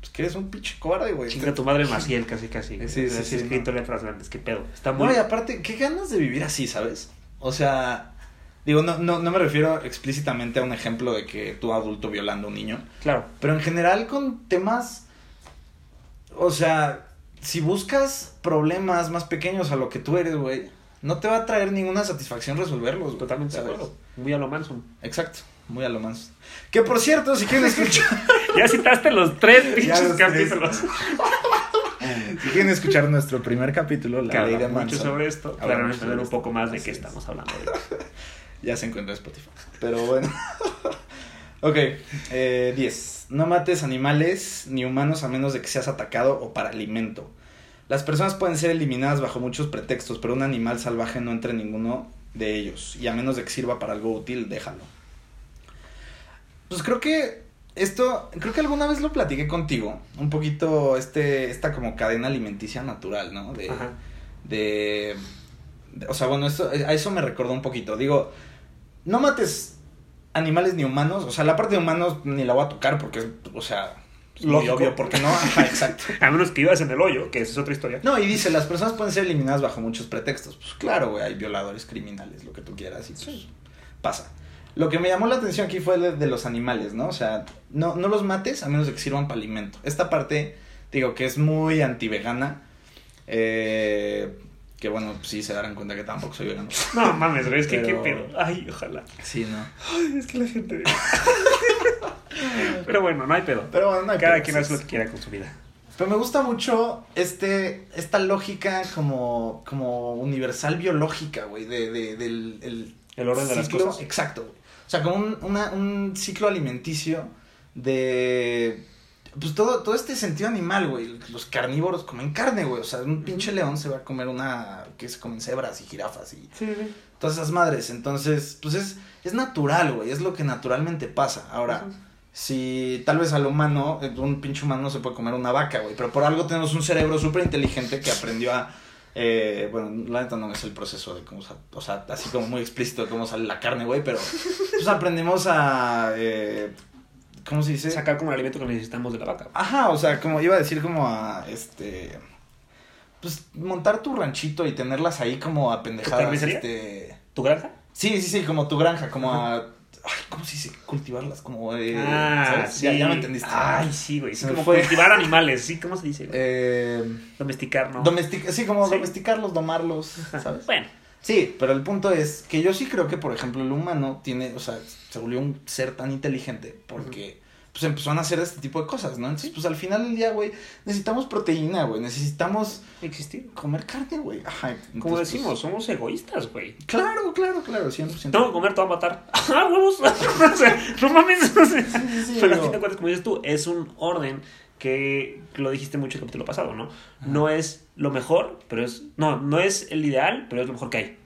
pues, que eres un pinche cobarde, güey. Chinga tu madre Maciel, casi, casi. [laughs] Sí, sí, Así sí, escrito letras grandes, qué pedo. Está muy. No, y aparte, qué ganas de vivir así, ¿sabes? O sea, digo, no, no, no me refiero explícitamente a un ejemplo de que tú adulto violando a un niño, Claro. pero en general con temas, o sea, si buscas problemas más pequeños a lo que tú eres, güey, no te va a traer ninguna satisfacción resolverlos, Totalmente de acuerdo. Muy a lo Manson. Exacto, muy a lo más. Que por cierto, si quieren escuchar, [laughs] Ya citaste los tres [laughs] pinches los tres. capítulos. si quieren escuchar nuestro primer capítulo, la Que ley de mucho sobre esto. Para entender un poco más de qué es. estamos hablando. [laughs] Ya se encuentra en Spotify. Pero bueno. [laughs] ok, eh, 10. No mates animales ni humanos a menos de que seas atacado o para alimento. Las personas pueden ser eliminadas bajo muchos pretextos, pero un animal salvaje no entra en ninguno de ellos. Y a menos de que sirva para algo útil, déjalo. Pues creo que esto, creo que alguna vez lo platiqué contigo. Un poquito este, esta como cadena alimenticia natural, ¿no? De, de, de- o sea, bueno, eso, a eso me recordó un poquito. Digo, no mates animales ni humanos, o sea, la parte de humanos ni la voy a tocar porque, o sea, es muy Lógico. obvio, porque no, ajá, exacto. [laughs] A menos que ibas en el hoyo, que esa es otra historia. No, y dice, las personas pueden ser eliminadas bajo muchos pretextos. Pues claro, güey, hay violadores criminales, lo que tú quieras, y pues, pasa. Lo que me llamó la atención aquí fue de, de los animales, ¿no? O sea, no, no los mates a menos de que sirvan para alimento. Esta parte, digo, que es muy antivegana. Eh, que bueno, sí se darán cuenta que tampoco soy vegano. No mames, güey, es que Pero- qué pedo. Ay, ojalá. Sí, ¿no? Ay, es que la gente. [laughs] Pero bueno, no hay pedo. Pero bueno, no hay Cada pedo, quien hace lo que quiera con su vida. Pero me gusta mucho este, esta lógica como, como universal biológica, güey, de, de, del el El orden de las ciclo- cosas. Exacto, güey. O sea, como un, una- un ciclo alimenticio de... Pues todo, todo este sentido animal, güey. Los carnívoros comen carne, güey. O sea, un pinche león se va a comer una... que se comen cebras y jirafas y Sí, todas esas madres. Entonces, pues es, es natural, güey. Es lo que naturalmente pasa. Ahora, si tal vez al humano, eh, un pinche humano no se puede comer una vaca, güey. Pero por algo tenemos un cerebro súper inteligente que aprendió a. eh, bueno, la neta no es el proceso de cómo. O sea, así como muy explícito de cómo sale la carne, güey. Pero pues aprendimos a. eh, ¿Cómo se dice? Sacar como el alimento que necesitamos de la vaca. Ajá, o sea, como iba a decir, como a. Este. Pues montar tu ranchito y tenerlas ahí como a pendejadas. carnicería? Este. ¿Tu granja? Sí, sí, sí, como tu granja, como a. Ay, ¿cómo se dice? Cultivarlas, como. Eh, ah, ¿sabes? sí. Ya, ya me entendiste. Ay, sí, güey. Sí, como fue. cultivar animales. Sí, ¿cómo se dice? güey? Eh, Domesticar, ¿no? domestic- sí, como Sí. domesticarlos, domarlos, Ajá. ¿sabes? Bueno, Sí, pero el punto es que yo sí creo que, por ejemplo, el humano tiene, o sea, se volvió un ser tan inteligente porque, pues, empezó a hacer este tipo de cosas, ¿no? Entonces, pues, al final del día, güey, necesitamos proteína, güey, necesitamos existir. comer carne, güey. Ajá. Como entonces, decimos, pues, somos egoístas, güey. claro, claro, claro, 100%. Tengo que comer, te voy a matar. [laughs] ¡Ah, huevos! [laughs] o sea, no mames. O sea, sí, sí, pero a digo- fin de cuentas, como dices tú, es un orden que lo dijiste mucho el capítulo pasado, ¿no? No es lo mejor, pero es. No, no es el ideal, pero es lo mejor que hay.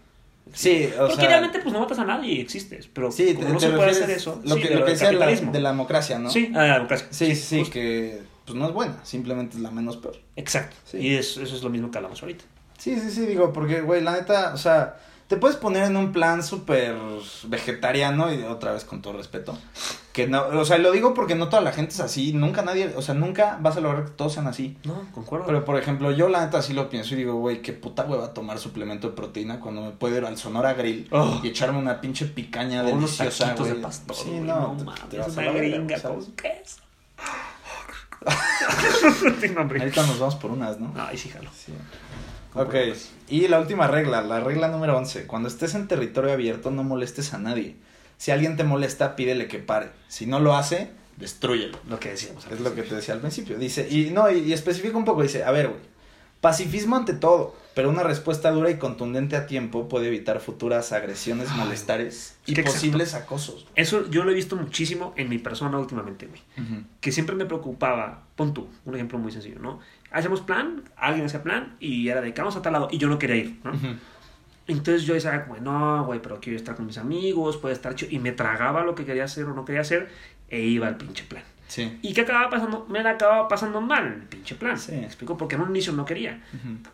Sí, o Porque sea. idealmente, pues no matas a nadie y existes. Pero Sí, como te, no te se puede hacer eso. Lo sí, que, de lo que decía la- de la democracia, ¿no? Sí, ah, la democracia. Sí, sí, justo. que pues no es buena, simplemente es la menos peor. Exacto. Sí. Y es- eso es lo mismo que hablamos ahorita. Sí, sí, sí, digo, porque, güey, la neta, o sea, te puedes poner en un plan súper vegetariano y otra vez con todo respeto, que no, o sea, lo digo porque no toda la gente es así, nunca nadie, o sea, nunca vas a lograr que todos sean así. No, concuerdo. Pero, por ejemplo, yo la neta sí lo pienso y digo, güey, qué puta hueva tomar suplemento de proteína cuando me puedo ir al Sonora Grill Oh. y echarme una pinche picaña O deliciosa, güey. de pastor. Sí, güey, no, te- mames, te vas una gringa con queso. [laughs] Ahorita nos vamos por unas, ¿no? Ay, sí, jalo. Sí. Ok, y la última regla, la regla número 11. Cuando estés en territorio abierto, no molestes a nadie. Si alguien te molesta, pídele que pare. Si no lo hace, destruyelo. Lo que decíamos. Es lo que te decía al principio. Dice, y no, y, y especifica un poco, dice, a ver, güey, pacifismo ante todo, pero una respuesta dura y contundente a tiempo puede evitar futuras agresiones, Ay, y que exacto. posibles acosos. Eso yo lo he visto muchísimo en mi persona últimamente, güey. Que siempre me preocupaba, pon tú, un ejemplo muy sencillo, ¿no? hacemos plan, alguien hacía plan y era de que vamos a tal lado y yo no quería ir, ¿no? Entonces yo decía, como, no, güey, pero quiero estar con mis amigos, puede estar chido. Y me tragaba lo que quería hacer o no quería hacer e iba al pinche plan. Sí. ¿Y qué acababa pasando? Me la acababa pasando mal el pinche plan. Sí. ¿Me explico? Porque en un inicio no quería.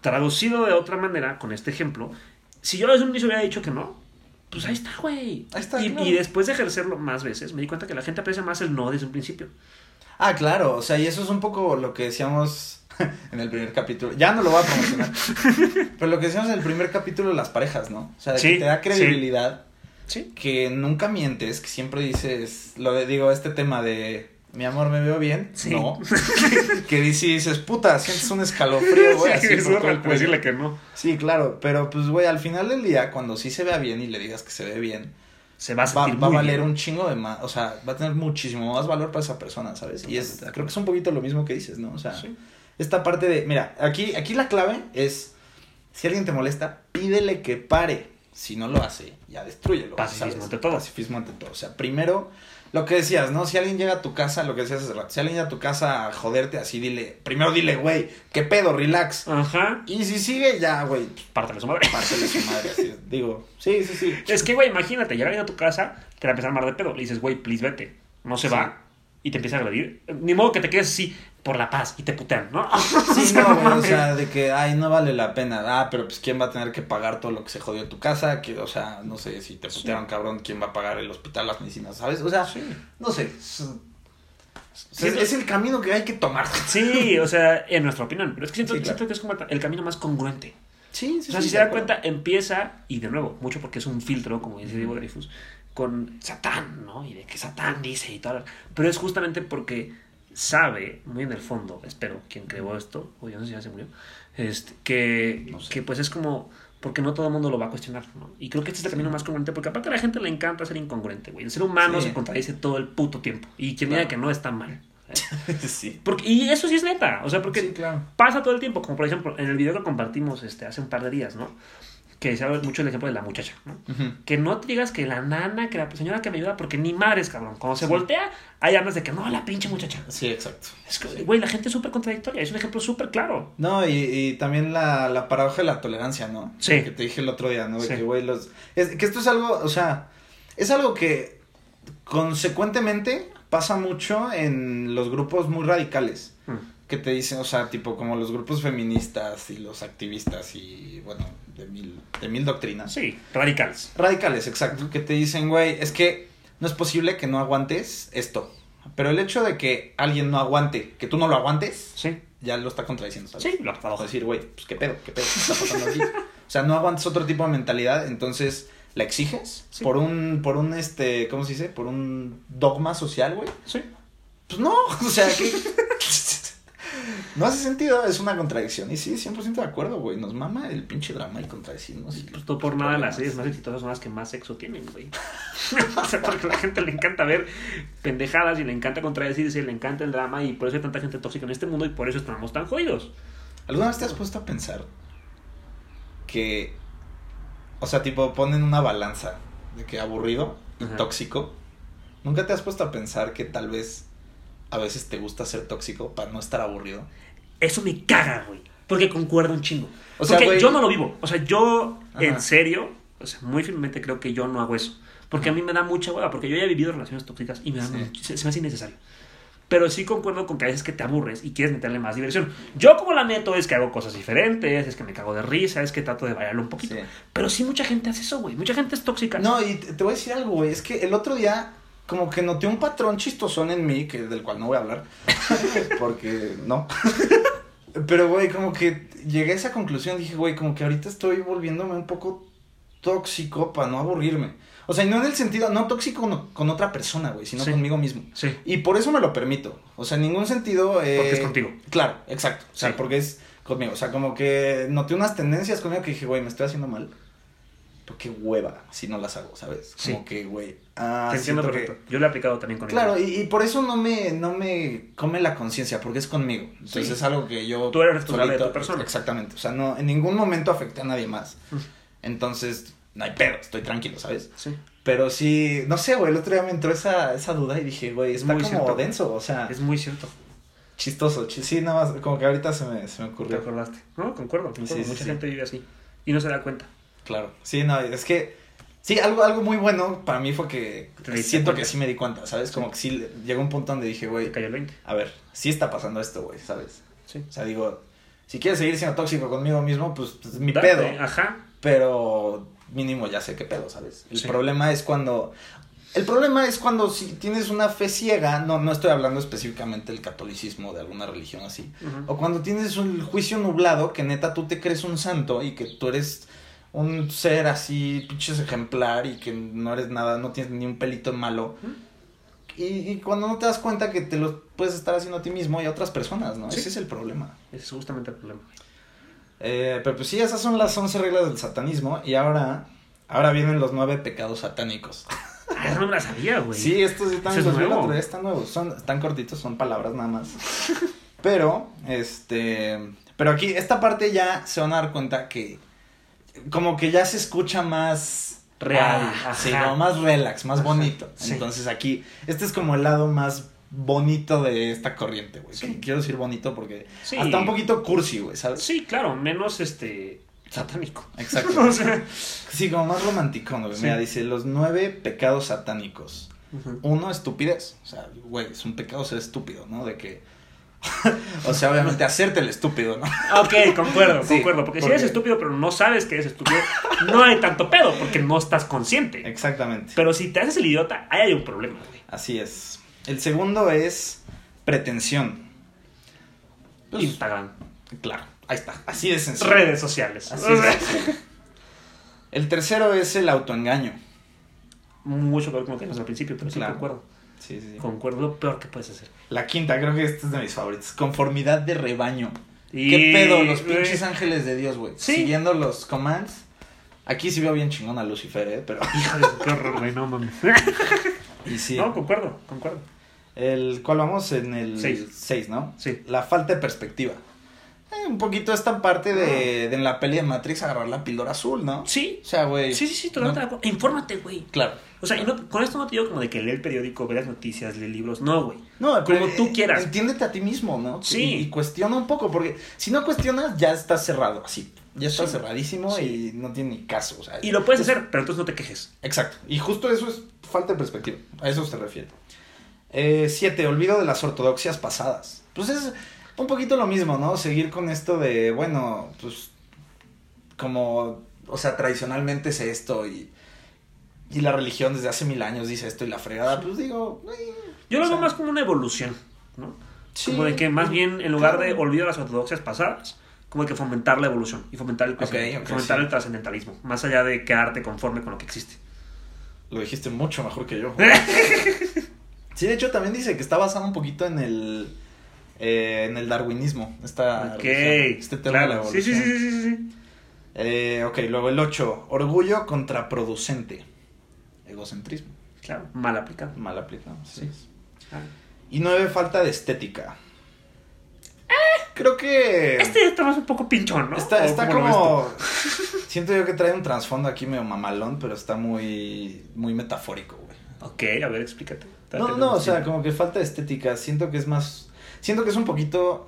Traducido de otra manera, con este ejemplo, si yo desde un inicio hubiera dicho que no, pues ahí está, güey. Ahí está, Y, claro. y después de ejercerlo más veces, me di cuenta que la gente aprecia más el no desde un principio. Ah, claro, o sea, y eso es un poco lo que decíamos [laughs] en el primer capítulo. Ya no lo voy a promocionar. [laughs] pero lo que decíamos en el primer capítulo las parejas, ¿no? O sea, de Sí, que te da credibilidad, Sí. que nunca mientes, que siempre dices, lo de, digo, este tema de, mi amor, ¿me veo bien? Sí. No. [laughs] que dices, puta, sientes un escalofrío, güey, así es por el decirle que no. Sí, claro, pero pues, güey, al final del día, cuando sí se vea bien y le digas que se ve bien, Se va a va, va a valer bien. un chingo de más, o sea, va a tener muchísimo más valor para esa persona, ¿sabes? Y es, creo que es un poquito lo mismo que dices, ¿no? O sea, Sí. Esta parte de, mira, aquí, aquí la clave es, si alguien te molesta, pídele que pare. Si no lo hace, ya destruyelo. Pacifismo ¿sabes? ante todo. Pacifismo ante todo. O sea, primero, lo que decías, ¿no? Si alguien llega a tu casa, lo que decías hace rato, si alguien llega a tu casa a joderte así, dile, primero dile, güey, ¿qué pedo? Relax. Ajá. Y si sigue, ya, güey, Pártale su madre. pártele su madre. Así, [laughs] digo, sí, sí, sí. Es que, güey, imagínate, llega alguien a tu casa, te la empieza a armar de pedo. Le dices, güey, please vete. No se Sí. va. Y te empieza a agredir. Ni modo que te quedes así por la paz y te putean, ¿no? [laughs] Sí, no, güey, o sea, de que, ay, no vale la pena. Ah, pero pues, ¿quién va a tener que pagar todo lo que se jodió en tu casa? Que, o sea, no sé, si te putearon, cabrón, ¿quién va a pagar el hospital, las medicinas, sabes? O sea, Sí. no sé. Es, Sí, es- es el camino que hay que tomar. [laughs] Sí, o sea, en nuestra opinión. Pero es que siento, Sí, claro. siento que es como el camino más congruente. Sí, sí, O sea, si se dan cuenta, empieza, y de nuevo, mucho porque es un filtro, como dice Diego Dreyfus, con Satán, ¿no? Y de que Satán dice y tal. Pero es justamente porque sabe, muy en el fondo, espero, quien creó esto, o yo no sé si ya se murió, este, que, No sé. que pues es como, porque no todo el mundo lo va a cuestionar, ¿no? Y creo que este es el camino más congruente, porque aparte a la gente le encanta ser incongruente, güey. El ser humano Sí. se contradice todo el puto tiempo. Y quien Claro. diga que no está mal. ¿sabes? [laughs] sí. Porque, y eso sí es neta, o sea, porque Sí, claro. pasa todo el tiempo, como por ejemplo en el video que compartimos este, hace un par de días, ¿no? Que se habla mucho el ejemplo de la muchacha, ¿no? Que no te digas que la nana, que la señora que me ayuda, porque ni madres, cabrón. Cuando se Sí. voltea, hay armas de que no, la pinche muchacha. Sí, exacto. Es que, güey, la gente es súper contradictoria, es un ejemplo súper claro. No, y, y también la, la paradoja de la tolerancia, ¿no? Sí. Que te dije el otro día, ¿no? De Sí. que, güey, los... Es, que esto es algo, o sea, es algo que consecuentemente pasa mucho en los grupos muy radicales. Mm. Que te dicen, o sea, tipo como los grupos feministas y los activistas y, bueno, de mil, de mil doctrinas. Sí, radicales. Radicales, exacto. Que te dicen, güey, es que no es posible que no aguantes esto. Pero el hecho de que alguien no aguante, que tú no lo aguantes, Sí, ya lo está contradiciendo, ¿sabes? sí, lo paradoja. decir, güey, pues qué pedo, qué pedo, qué está pasando aquí. [laughs] O sea, no aguantas otro tipo de mentalidad, entonces la exiges Sí. por un, por un, este, ¿cómo se dice? Por un dogma social, güey. Sí. Pues no, [laughs] o sea, que... no hace sentido, es una contradicción. Y sí, 100% de acuerdo, güey. Nos mama el pinche drama y contradecirnos. y- Pues tú por nada las series más exitosas son las que más sexo tienen, güey. [laughs] o sea, porque a la gente le encanta ver pendejadas y le encanta contradecirse, y le encanta el drama y por eso hay tanta gente tóxica en este mundo y por eso estamos tan jodidos. ¿Alguna vez te has puesto a pensar que, o sea, tipo, ponen una balanza de que aburrido y Ajá. tóxico? ¿Nunca te has puesto a pensar que tal vez a veces te gusta ser tóxico para no estar aburrido? Eso me caga, güey. Porque concuerdo un chingo. O sea, porque yo no lo vivo. O sea, yo, Ajá. en serio, o sea, muy firmemente creo que yo no hago eso. Porque a mí me da mucha hueva. Porque yo ya he vivido relaciones tóxicas y me da Sí. much- se, se me hace innecesario. Pero sí concuerdo con que a veces que te aburres y quieres meterle más diversión. Yo como la meto es que hago cosas diferentes, es que me cago de risa, es que trato de variarlo un poquito. Sí. Pero sí mucha gente hace eso, güey. Mucha gente es tóxica. No, y te voy a decir algo, güey. Es que el otro día, como que noté un patrón chistosón en mí, que del cual no voy a hablar. [laughs] porque no. [laughs] Pero, güey, como que llegué a esa conclusión. Dije, güey, como que ahorita estoy volviéndome un poco tóxico para no aburrirme. O sea, y no en el sentido, no tóxico con, con otra persona, güey, sino Sí. conmigo mismo. Sí. Y por eso me lo permito. O sea, en ningún sentido. eh, Porque es contigo. Claro, exacto. O sea, Sí. porque es conmigo. O sea, como que noté unas tendencias conmigo que dije, güey, me estoy haciendo mal. Pero qué hueva si no las hago, ¿sabes? Sí. Como que, güey. Ah, Te entiendo que- perfecto. Yo lo he aplicado también con Claro, y, y por eso no me, no me come la conciencia, porque es conmigo. Entonces Sí. es algo que yo. Tú eres responsable de tu persona. Exactamente. O sea, no, en ningún momento afecté a nadie más. Entonces, no hay pedo, estoy tranquilo, ¿sabes? Sí. Pero sí, no sé, güey, el otro día me entró esa, esa duda y dije, güey, Es está muy como cierto. denso, o sea. Es muy cierto. Chistoso, chi- sí, nada más, como que ahorita se me, se me ¿Te ocurrió. acordaste? No, concuerdo. concuerdo. Sí, sí, Mucha sí. gente vive así. Y no se da cuenta. Claro, sí, no, es que, sí, algo, algo muy bueno para mí fue que siento cuenta. que sí me di cuenta, ¿sabes? Como que sí, le- llegó un punto donde dije, Te güey, cayó el 20. a ver, sí está pasando esto, güey, ¿sabes? Sí. O sea, digo, si quieres seguir siendo tóxico conmigo mismo, pues, pues, es mi Date, pedo. Ajá. Pero mínimo ya sé qué pedo, ¿sabes? El Sí. problema es cuando... El problema es cuando si tienes una fe ciega, no, no estoy hablando específicamente del catolicismo, de alguna religión así, o cuando tienes un juicio nublado, que neta tú te crees un santo y que tú eres un ser así, pinches ejemplar y que no eres nada, no tienes ni un pelito malo. Y, y cuando no te das cuenta que te lo puedes estar haciendo a ti mismo y a otras personas, ¿no? Sí. Ese es el problema. Ese es justamente el problema. Eh, pero pues sí, esas son las 11 reglas del satanismo. Y ahora, ahora vienen los nueve pecados satánicos. Ah, eso no me la sabía, güey. Sí, estos están, los nuevo. otro día, están nuevos. Son, están cortitos, son palabras nada más. [laughs] pero, este. Pero aquí, esta parte ya se van a dar cuenta que. Como que ya se escucha más. Real, Ah, sí, como más relax, más Ajá, bonito. sí. Entonces aquí, este es como el lado más bonito de esta corriente, güey. Sí. Quiero decir bonito porque. Hasta un poquito cursi, güey, ¿sabes? Sí, claro, menos este. satánico. Exacto. [laughs] o sea. Sí, como más romántico, güey. Mira, dice los nueve pecados satánicos. Uno, estupidez. O sea, güey, es un pecado ser estúpido, ¿no? De que. [laughs] o sea, obviamente hacerte el estúpido, ¿no? Ok, concuerdo, [laughs] Sí, concuerdo. Porque, si eres estúpido, pero no sabes que eres estúpido, no hay tanto pedo, porque no estás consciente. Exactamente. Pero si te haces el idiota, ahí hay un problema, güey. Así es. El segundo es pretensión. Pues, Instagram, claro, ahí está. Así de sencillo. redes sociales. Así es. [laughs] El tercero es el autoengaño. mucho peor que lo que al principio, pero sí Claro. concuerdo. Sí, sí, sí. Concuerdo lo peor que puedes hacer. La quinta, creo que esta es de mis favoritos. Conformidad de rebaño. Y, ¿Qué pedo? Los pinches ángeles de Dios, güey. Sí. Siguiendo los commands. Aquí sí veo bien chingón a Lucifer, ¿eh? Pero. [laughs] Híjole, qué horror, güey, no mames. Y sí. No, concuerdo, concuerdo. El cual vamos en el Seis. 6, ¿no? Sí. La falta de perspectiva. Eh, un poquito esta parte de, de en la peli de Matrix agarrar la píldora azul, ¿no? Sí, O sea, güey. sí, sí, sí, totalmente acuerdo. Infórmate, güey. Claro. O sea, y no- con esto no te digo como de que lee el periódico, ve las noticias, lee libros. No, güey. No, Como tú eh, quieras. Entiéndete a ti mismo, ¿no? Sí. Y, y cuestiona un poco, porque si no cuestionas, ya estás cerrado, así. Ya estás Sí. cerradísimo Sí. y no tiene ni caso. O sea, Y lo puedes es- hacer, pero entonces no te quejes. Exacto. Y justo eso es falta de perspectiva. A eso se refiere. Eh, siete, olvido de las ortodoxias pasadas. Pues es un poquito lo mismo, ¿no? Seguir con esto de, bueno, pues como, o sea, tradicionalmente es esto y, y la religión desde hace mil años dice esto y la fregada, pues digo... eh, Yo lo o veo sea, más como una evolución, ¿no? sí, como de que más bien, en lugar de olvidar las ortodoxias pasadas, como de que fomentar la evolución y fomentar el crecimiento, Ok, ok, fomentar sí. el trascendentalismo, más allá de quedarte conforme con lo que existe. Lo dijiste mucho mejor que yo. [laughs] Sí, de hecho también dice que está basado un poquito en el... eh, en el darwinismo. Esta este tema de la claro. Sí, sí, sí, evolución. sí, sí. Eh, ok, luego el 8. Orgullo contraproducente. Egocentrismo. Claro, mal aplicado. Mal aplicado. Sí. Sí. Y 9. Falta de estética. Creo que. Este está más un poco pinchón, ¿no? Está, ¿O está como. [laughs] Siento yo que trae un trasfondo aquí medio mamalón, pero está muy. Muy metafórico, güey. Ok, a ver, explícate. No, no, o sea, como que falta de estética. Siento que es más. Siento que es un poquito.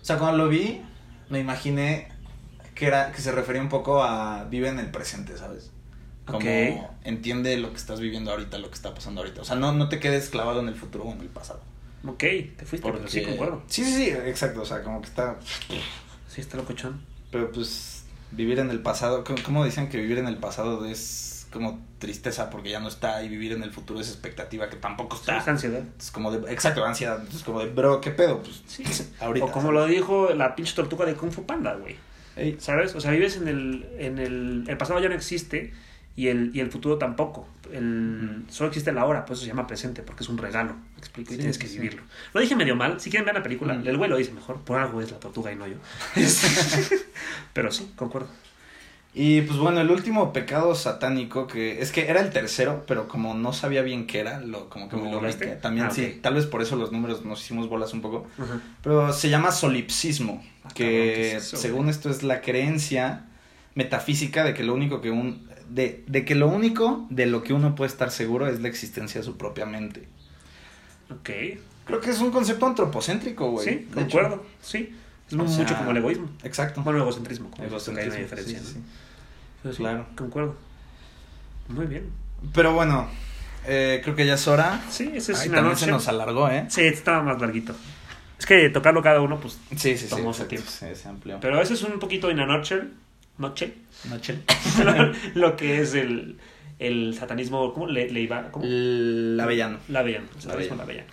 O sea, cuando lo vi, me imaginé que era que se refería un poco a vive en el presente, ¿sabes? Como entiende lo que estás viviendo ahorita, lo que está pasando ahorita. O sea, no, no te quedes clavado en el futuro o en el pasado. Ok, te fuiste, pero sí, concuerdo. Sí, sí, sí, exacto. O sea, como que está. Sí, está locochón. Pero pues vivir en el pasado, ¿cómo- ¿cómo dicen que vivir en el pasado es como tristeza porque ya no está y vivir en el futuro es expectativa que tampoco Sí, está? es ansiedad. Es como de, exacto, ansiedad. Entonces, como de, bro, ¿qué pedo? Pues, Sí. [laughs] ahorita. o como lo dijo la pinche tortuga de Kung Fu Panda, güey. Ey, ¿Sabes? O sea, vives en el, en el... El pasado ya no existe y el, y el futuro tampoco. El, solo existe el ahora, por eso se llama presente, porque es un regalo. ¿Me explico? Y Sí, tienes que sí. vivirlo. Lo dije medio mal. Si quieren ver la película, Mm. el güey lo dice mejor. Por algo es la tortuga y no yo. [laughs] [laughs] Pero sí, concuerdo. Y pues bueno, el último pecado satánico que es que era el tercero, pero como no sabía bien qué era, lo como que me ¿Lo brinqué. También Ah, sí, tal vez por eso los números nos hicimos bolas un poco. Pero se llama solipsismo, Ah, que ¿qué es eso, según esto es la creencia metafísica de que lo único que un de, de que lo único de lo que uno puede estar seguro es la existencia de su propia mente. Ok. Creo que es un concepto antropocéntrico, güey. Sí, de concuerdo. Sí. Es O mucho como el egoísmo. Exacto. Bueno, el egocentrismo. como Egocentrismo, que hay una diferencia. sí, sí, sí. Sí, Claro. Concuerdo. Muy bien. Pero bueno, eh, creo que ya es hora. Sí, ese es Ay, una noche. se nos alargó, ¿eh? Sí, estaba más larguito. Es que tocarlo cada uno, pues. Sí, sí, sí. Tomó su exacto. tiempo. Sí, se amplió. Pero ese es un poquito en a nutshell. Noche. Noche. [laughs] lo, que es el, el satanismo. ¿Cómo le, le iba? ¿Cómo? El avellano. La avellana. El satanismo la avellana.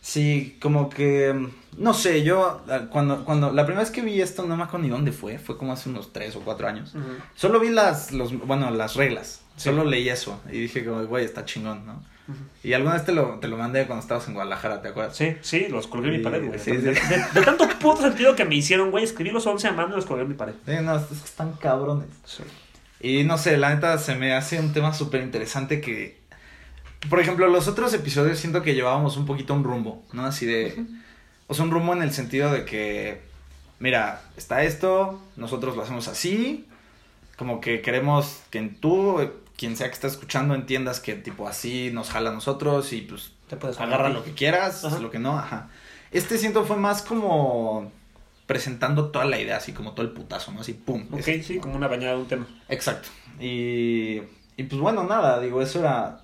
Sí, como que, no sé, yo ah, cuando, cuando, la primera vez que vi esto, no me acuerdo ni dónde fue, fue como hace unos tres o cuatro años. Ujú. Solo vi las, los, bueno, las reglas, Sí. solo leí eso y dije como, güey, está chingón, ¿no? Ujú. Y alguna vez te lo, te lo mandé cuando estabas en Guadalajara, ¿te acuerdas? Sí, sí, los colgué en mi pared, güey. sí, de, de- de tanto puto sentido que me hicieron, güey, escribí los 11 a mano y los colgué en mi pared. Sí, no, es que están cabrones. Sí. Y no sé, la neta se me hace un tema súper interesante que, por ejemplo, los otros episodios siento que llevábamos un poquito un rumbo, ¿no? Así de, o sea, un rumbo en el sentido de que, mira, está esto, nosotros lo hacemos así, como que queremos que tú, quien sea que está escuchando, entiendas que tipo así nos jala a nosotros y pues Te puedes agarra lo que quieras, Ajá. lo que no, ajá. Este siento fue más como presentando toda la idea, así como todo el putazo, ¿no? Así, pum. Ok, esto, sí, ¿no? como una bañada de un tema. Exacto. Y, y pues bueno, nada, digo, eso era,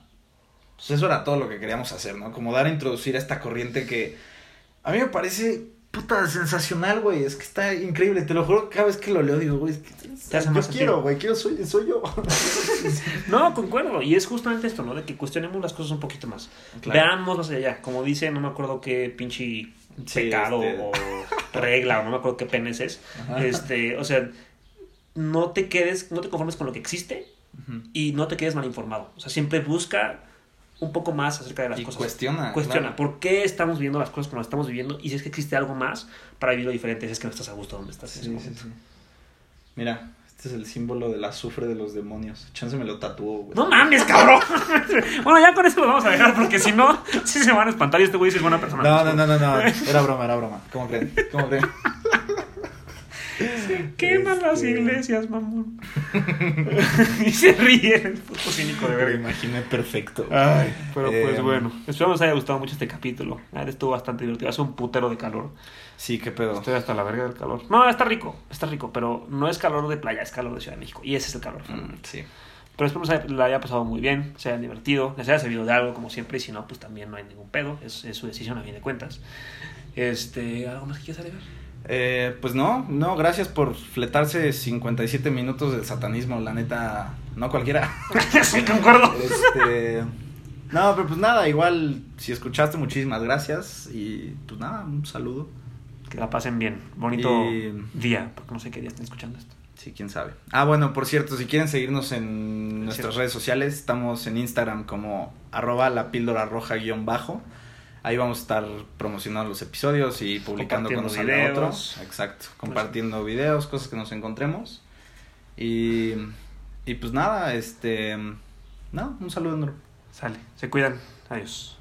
pues eso era todo lo que queríamos hacer, ¿no? Como dar a introducir a esta corriente que a mí me parece puta sensacional, güey, es que está increíble, te lo juro, cada vez que lo leo digo, güey, es que Te hace yo más quiero, güey, quiero, soy, soy yo. [laughs] No, concuerdo. Y es justamente esto, ¿no? De que cuestionemos las cosas un poquito más. Claro. Veamos más allá. Como dice, no me acuerdo qué pinche Sí, pecado este- o regla o no me acuerdo qué penes es. Ajá. Este, o sea, no te quedes, no te conformes con lo que existe y no te quedes mal informado. O sea, siempre busca un poco más acerca de las Y cosas. cuestiona. Cuestiona claro. por qué estamos viviendo las cosas como las estamos viviendo y si es que existe algo más para vivirlo diferente, si es que no estás a gusto donde estás en ese Sí, sí, sí. Mira, este es el símbolo del azufre de los demonios. Chance me lo tatuó, güey. No mames, cabrón. [laughs] bueno, ya con eso lo vamos a dejar porque si no, sí se van a espantar y este güey es buena persona. No, no, no, no, no. Era broma, era broma. ¿Cómo creen? ¿Cómo creen? [laughs] Queman las Este- iglesias, mamón. [laughs] [laughs] y se ríen, el puto cínico de Me verga. imaginé perfecto. Ay, pero pues Eh, bueno, espero les haya gustado mucho este capítulo. Estuvo bastante divertido. Hace un putero de calor. Sí, qué pedo. Estoy hasta la verga del calor. No, está rico, está rico, pero no es calor de playa, es calor de Ciudad de México. Y ese es el calor. Mm, sí. Pero espero que la haya pasado muy bien, se hayan divertido, les haya servido de algo, como siempre. Y si no, pues también no hay ningún pedo. Es, es su decisión a fin de cuentas. Este, ¿algo más que quieras agregar? Eh, pues no, no, gracias por fletarse 57 minutos del satanismo, la neta, no cualquiera. [laughs] sí, concuerdo. Este, no, pero pues nada, igual, si escuchaste, muchísimas gracias y pues nada, un saludo. Que la pasen bien. Bonito Y- día, porque no sé qué día estén escuchando esto. Sí, quién sabe. Ah, bueno, por cierto, si quieren seguirnos en nuestras cierto. redes sociales, estamos en Instagram como arroba la píldora roja guion bajo. Ahí vamos a estar promocionando los episodios y publicando cuando salga otro. Exacto, compartiendo videos, cosas que nos encontremos. Y, y pues nada, este... No, un saludo. Sale, se cuidan. Adiós.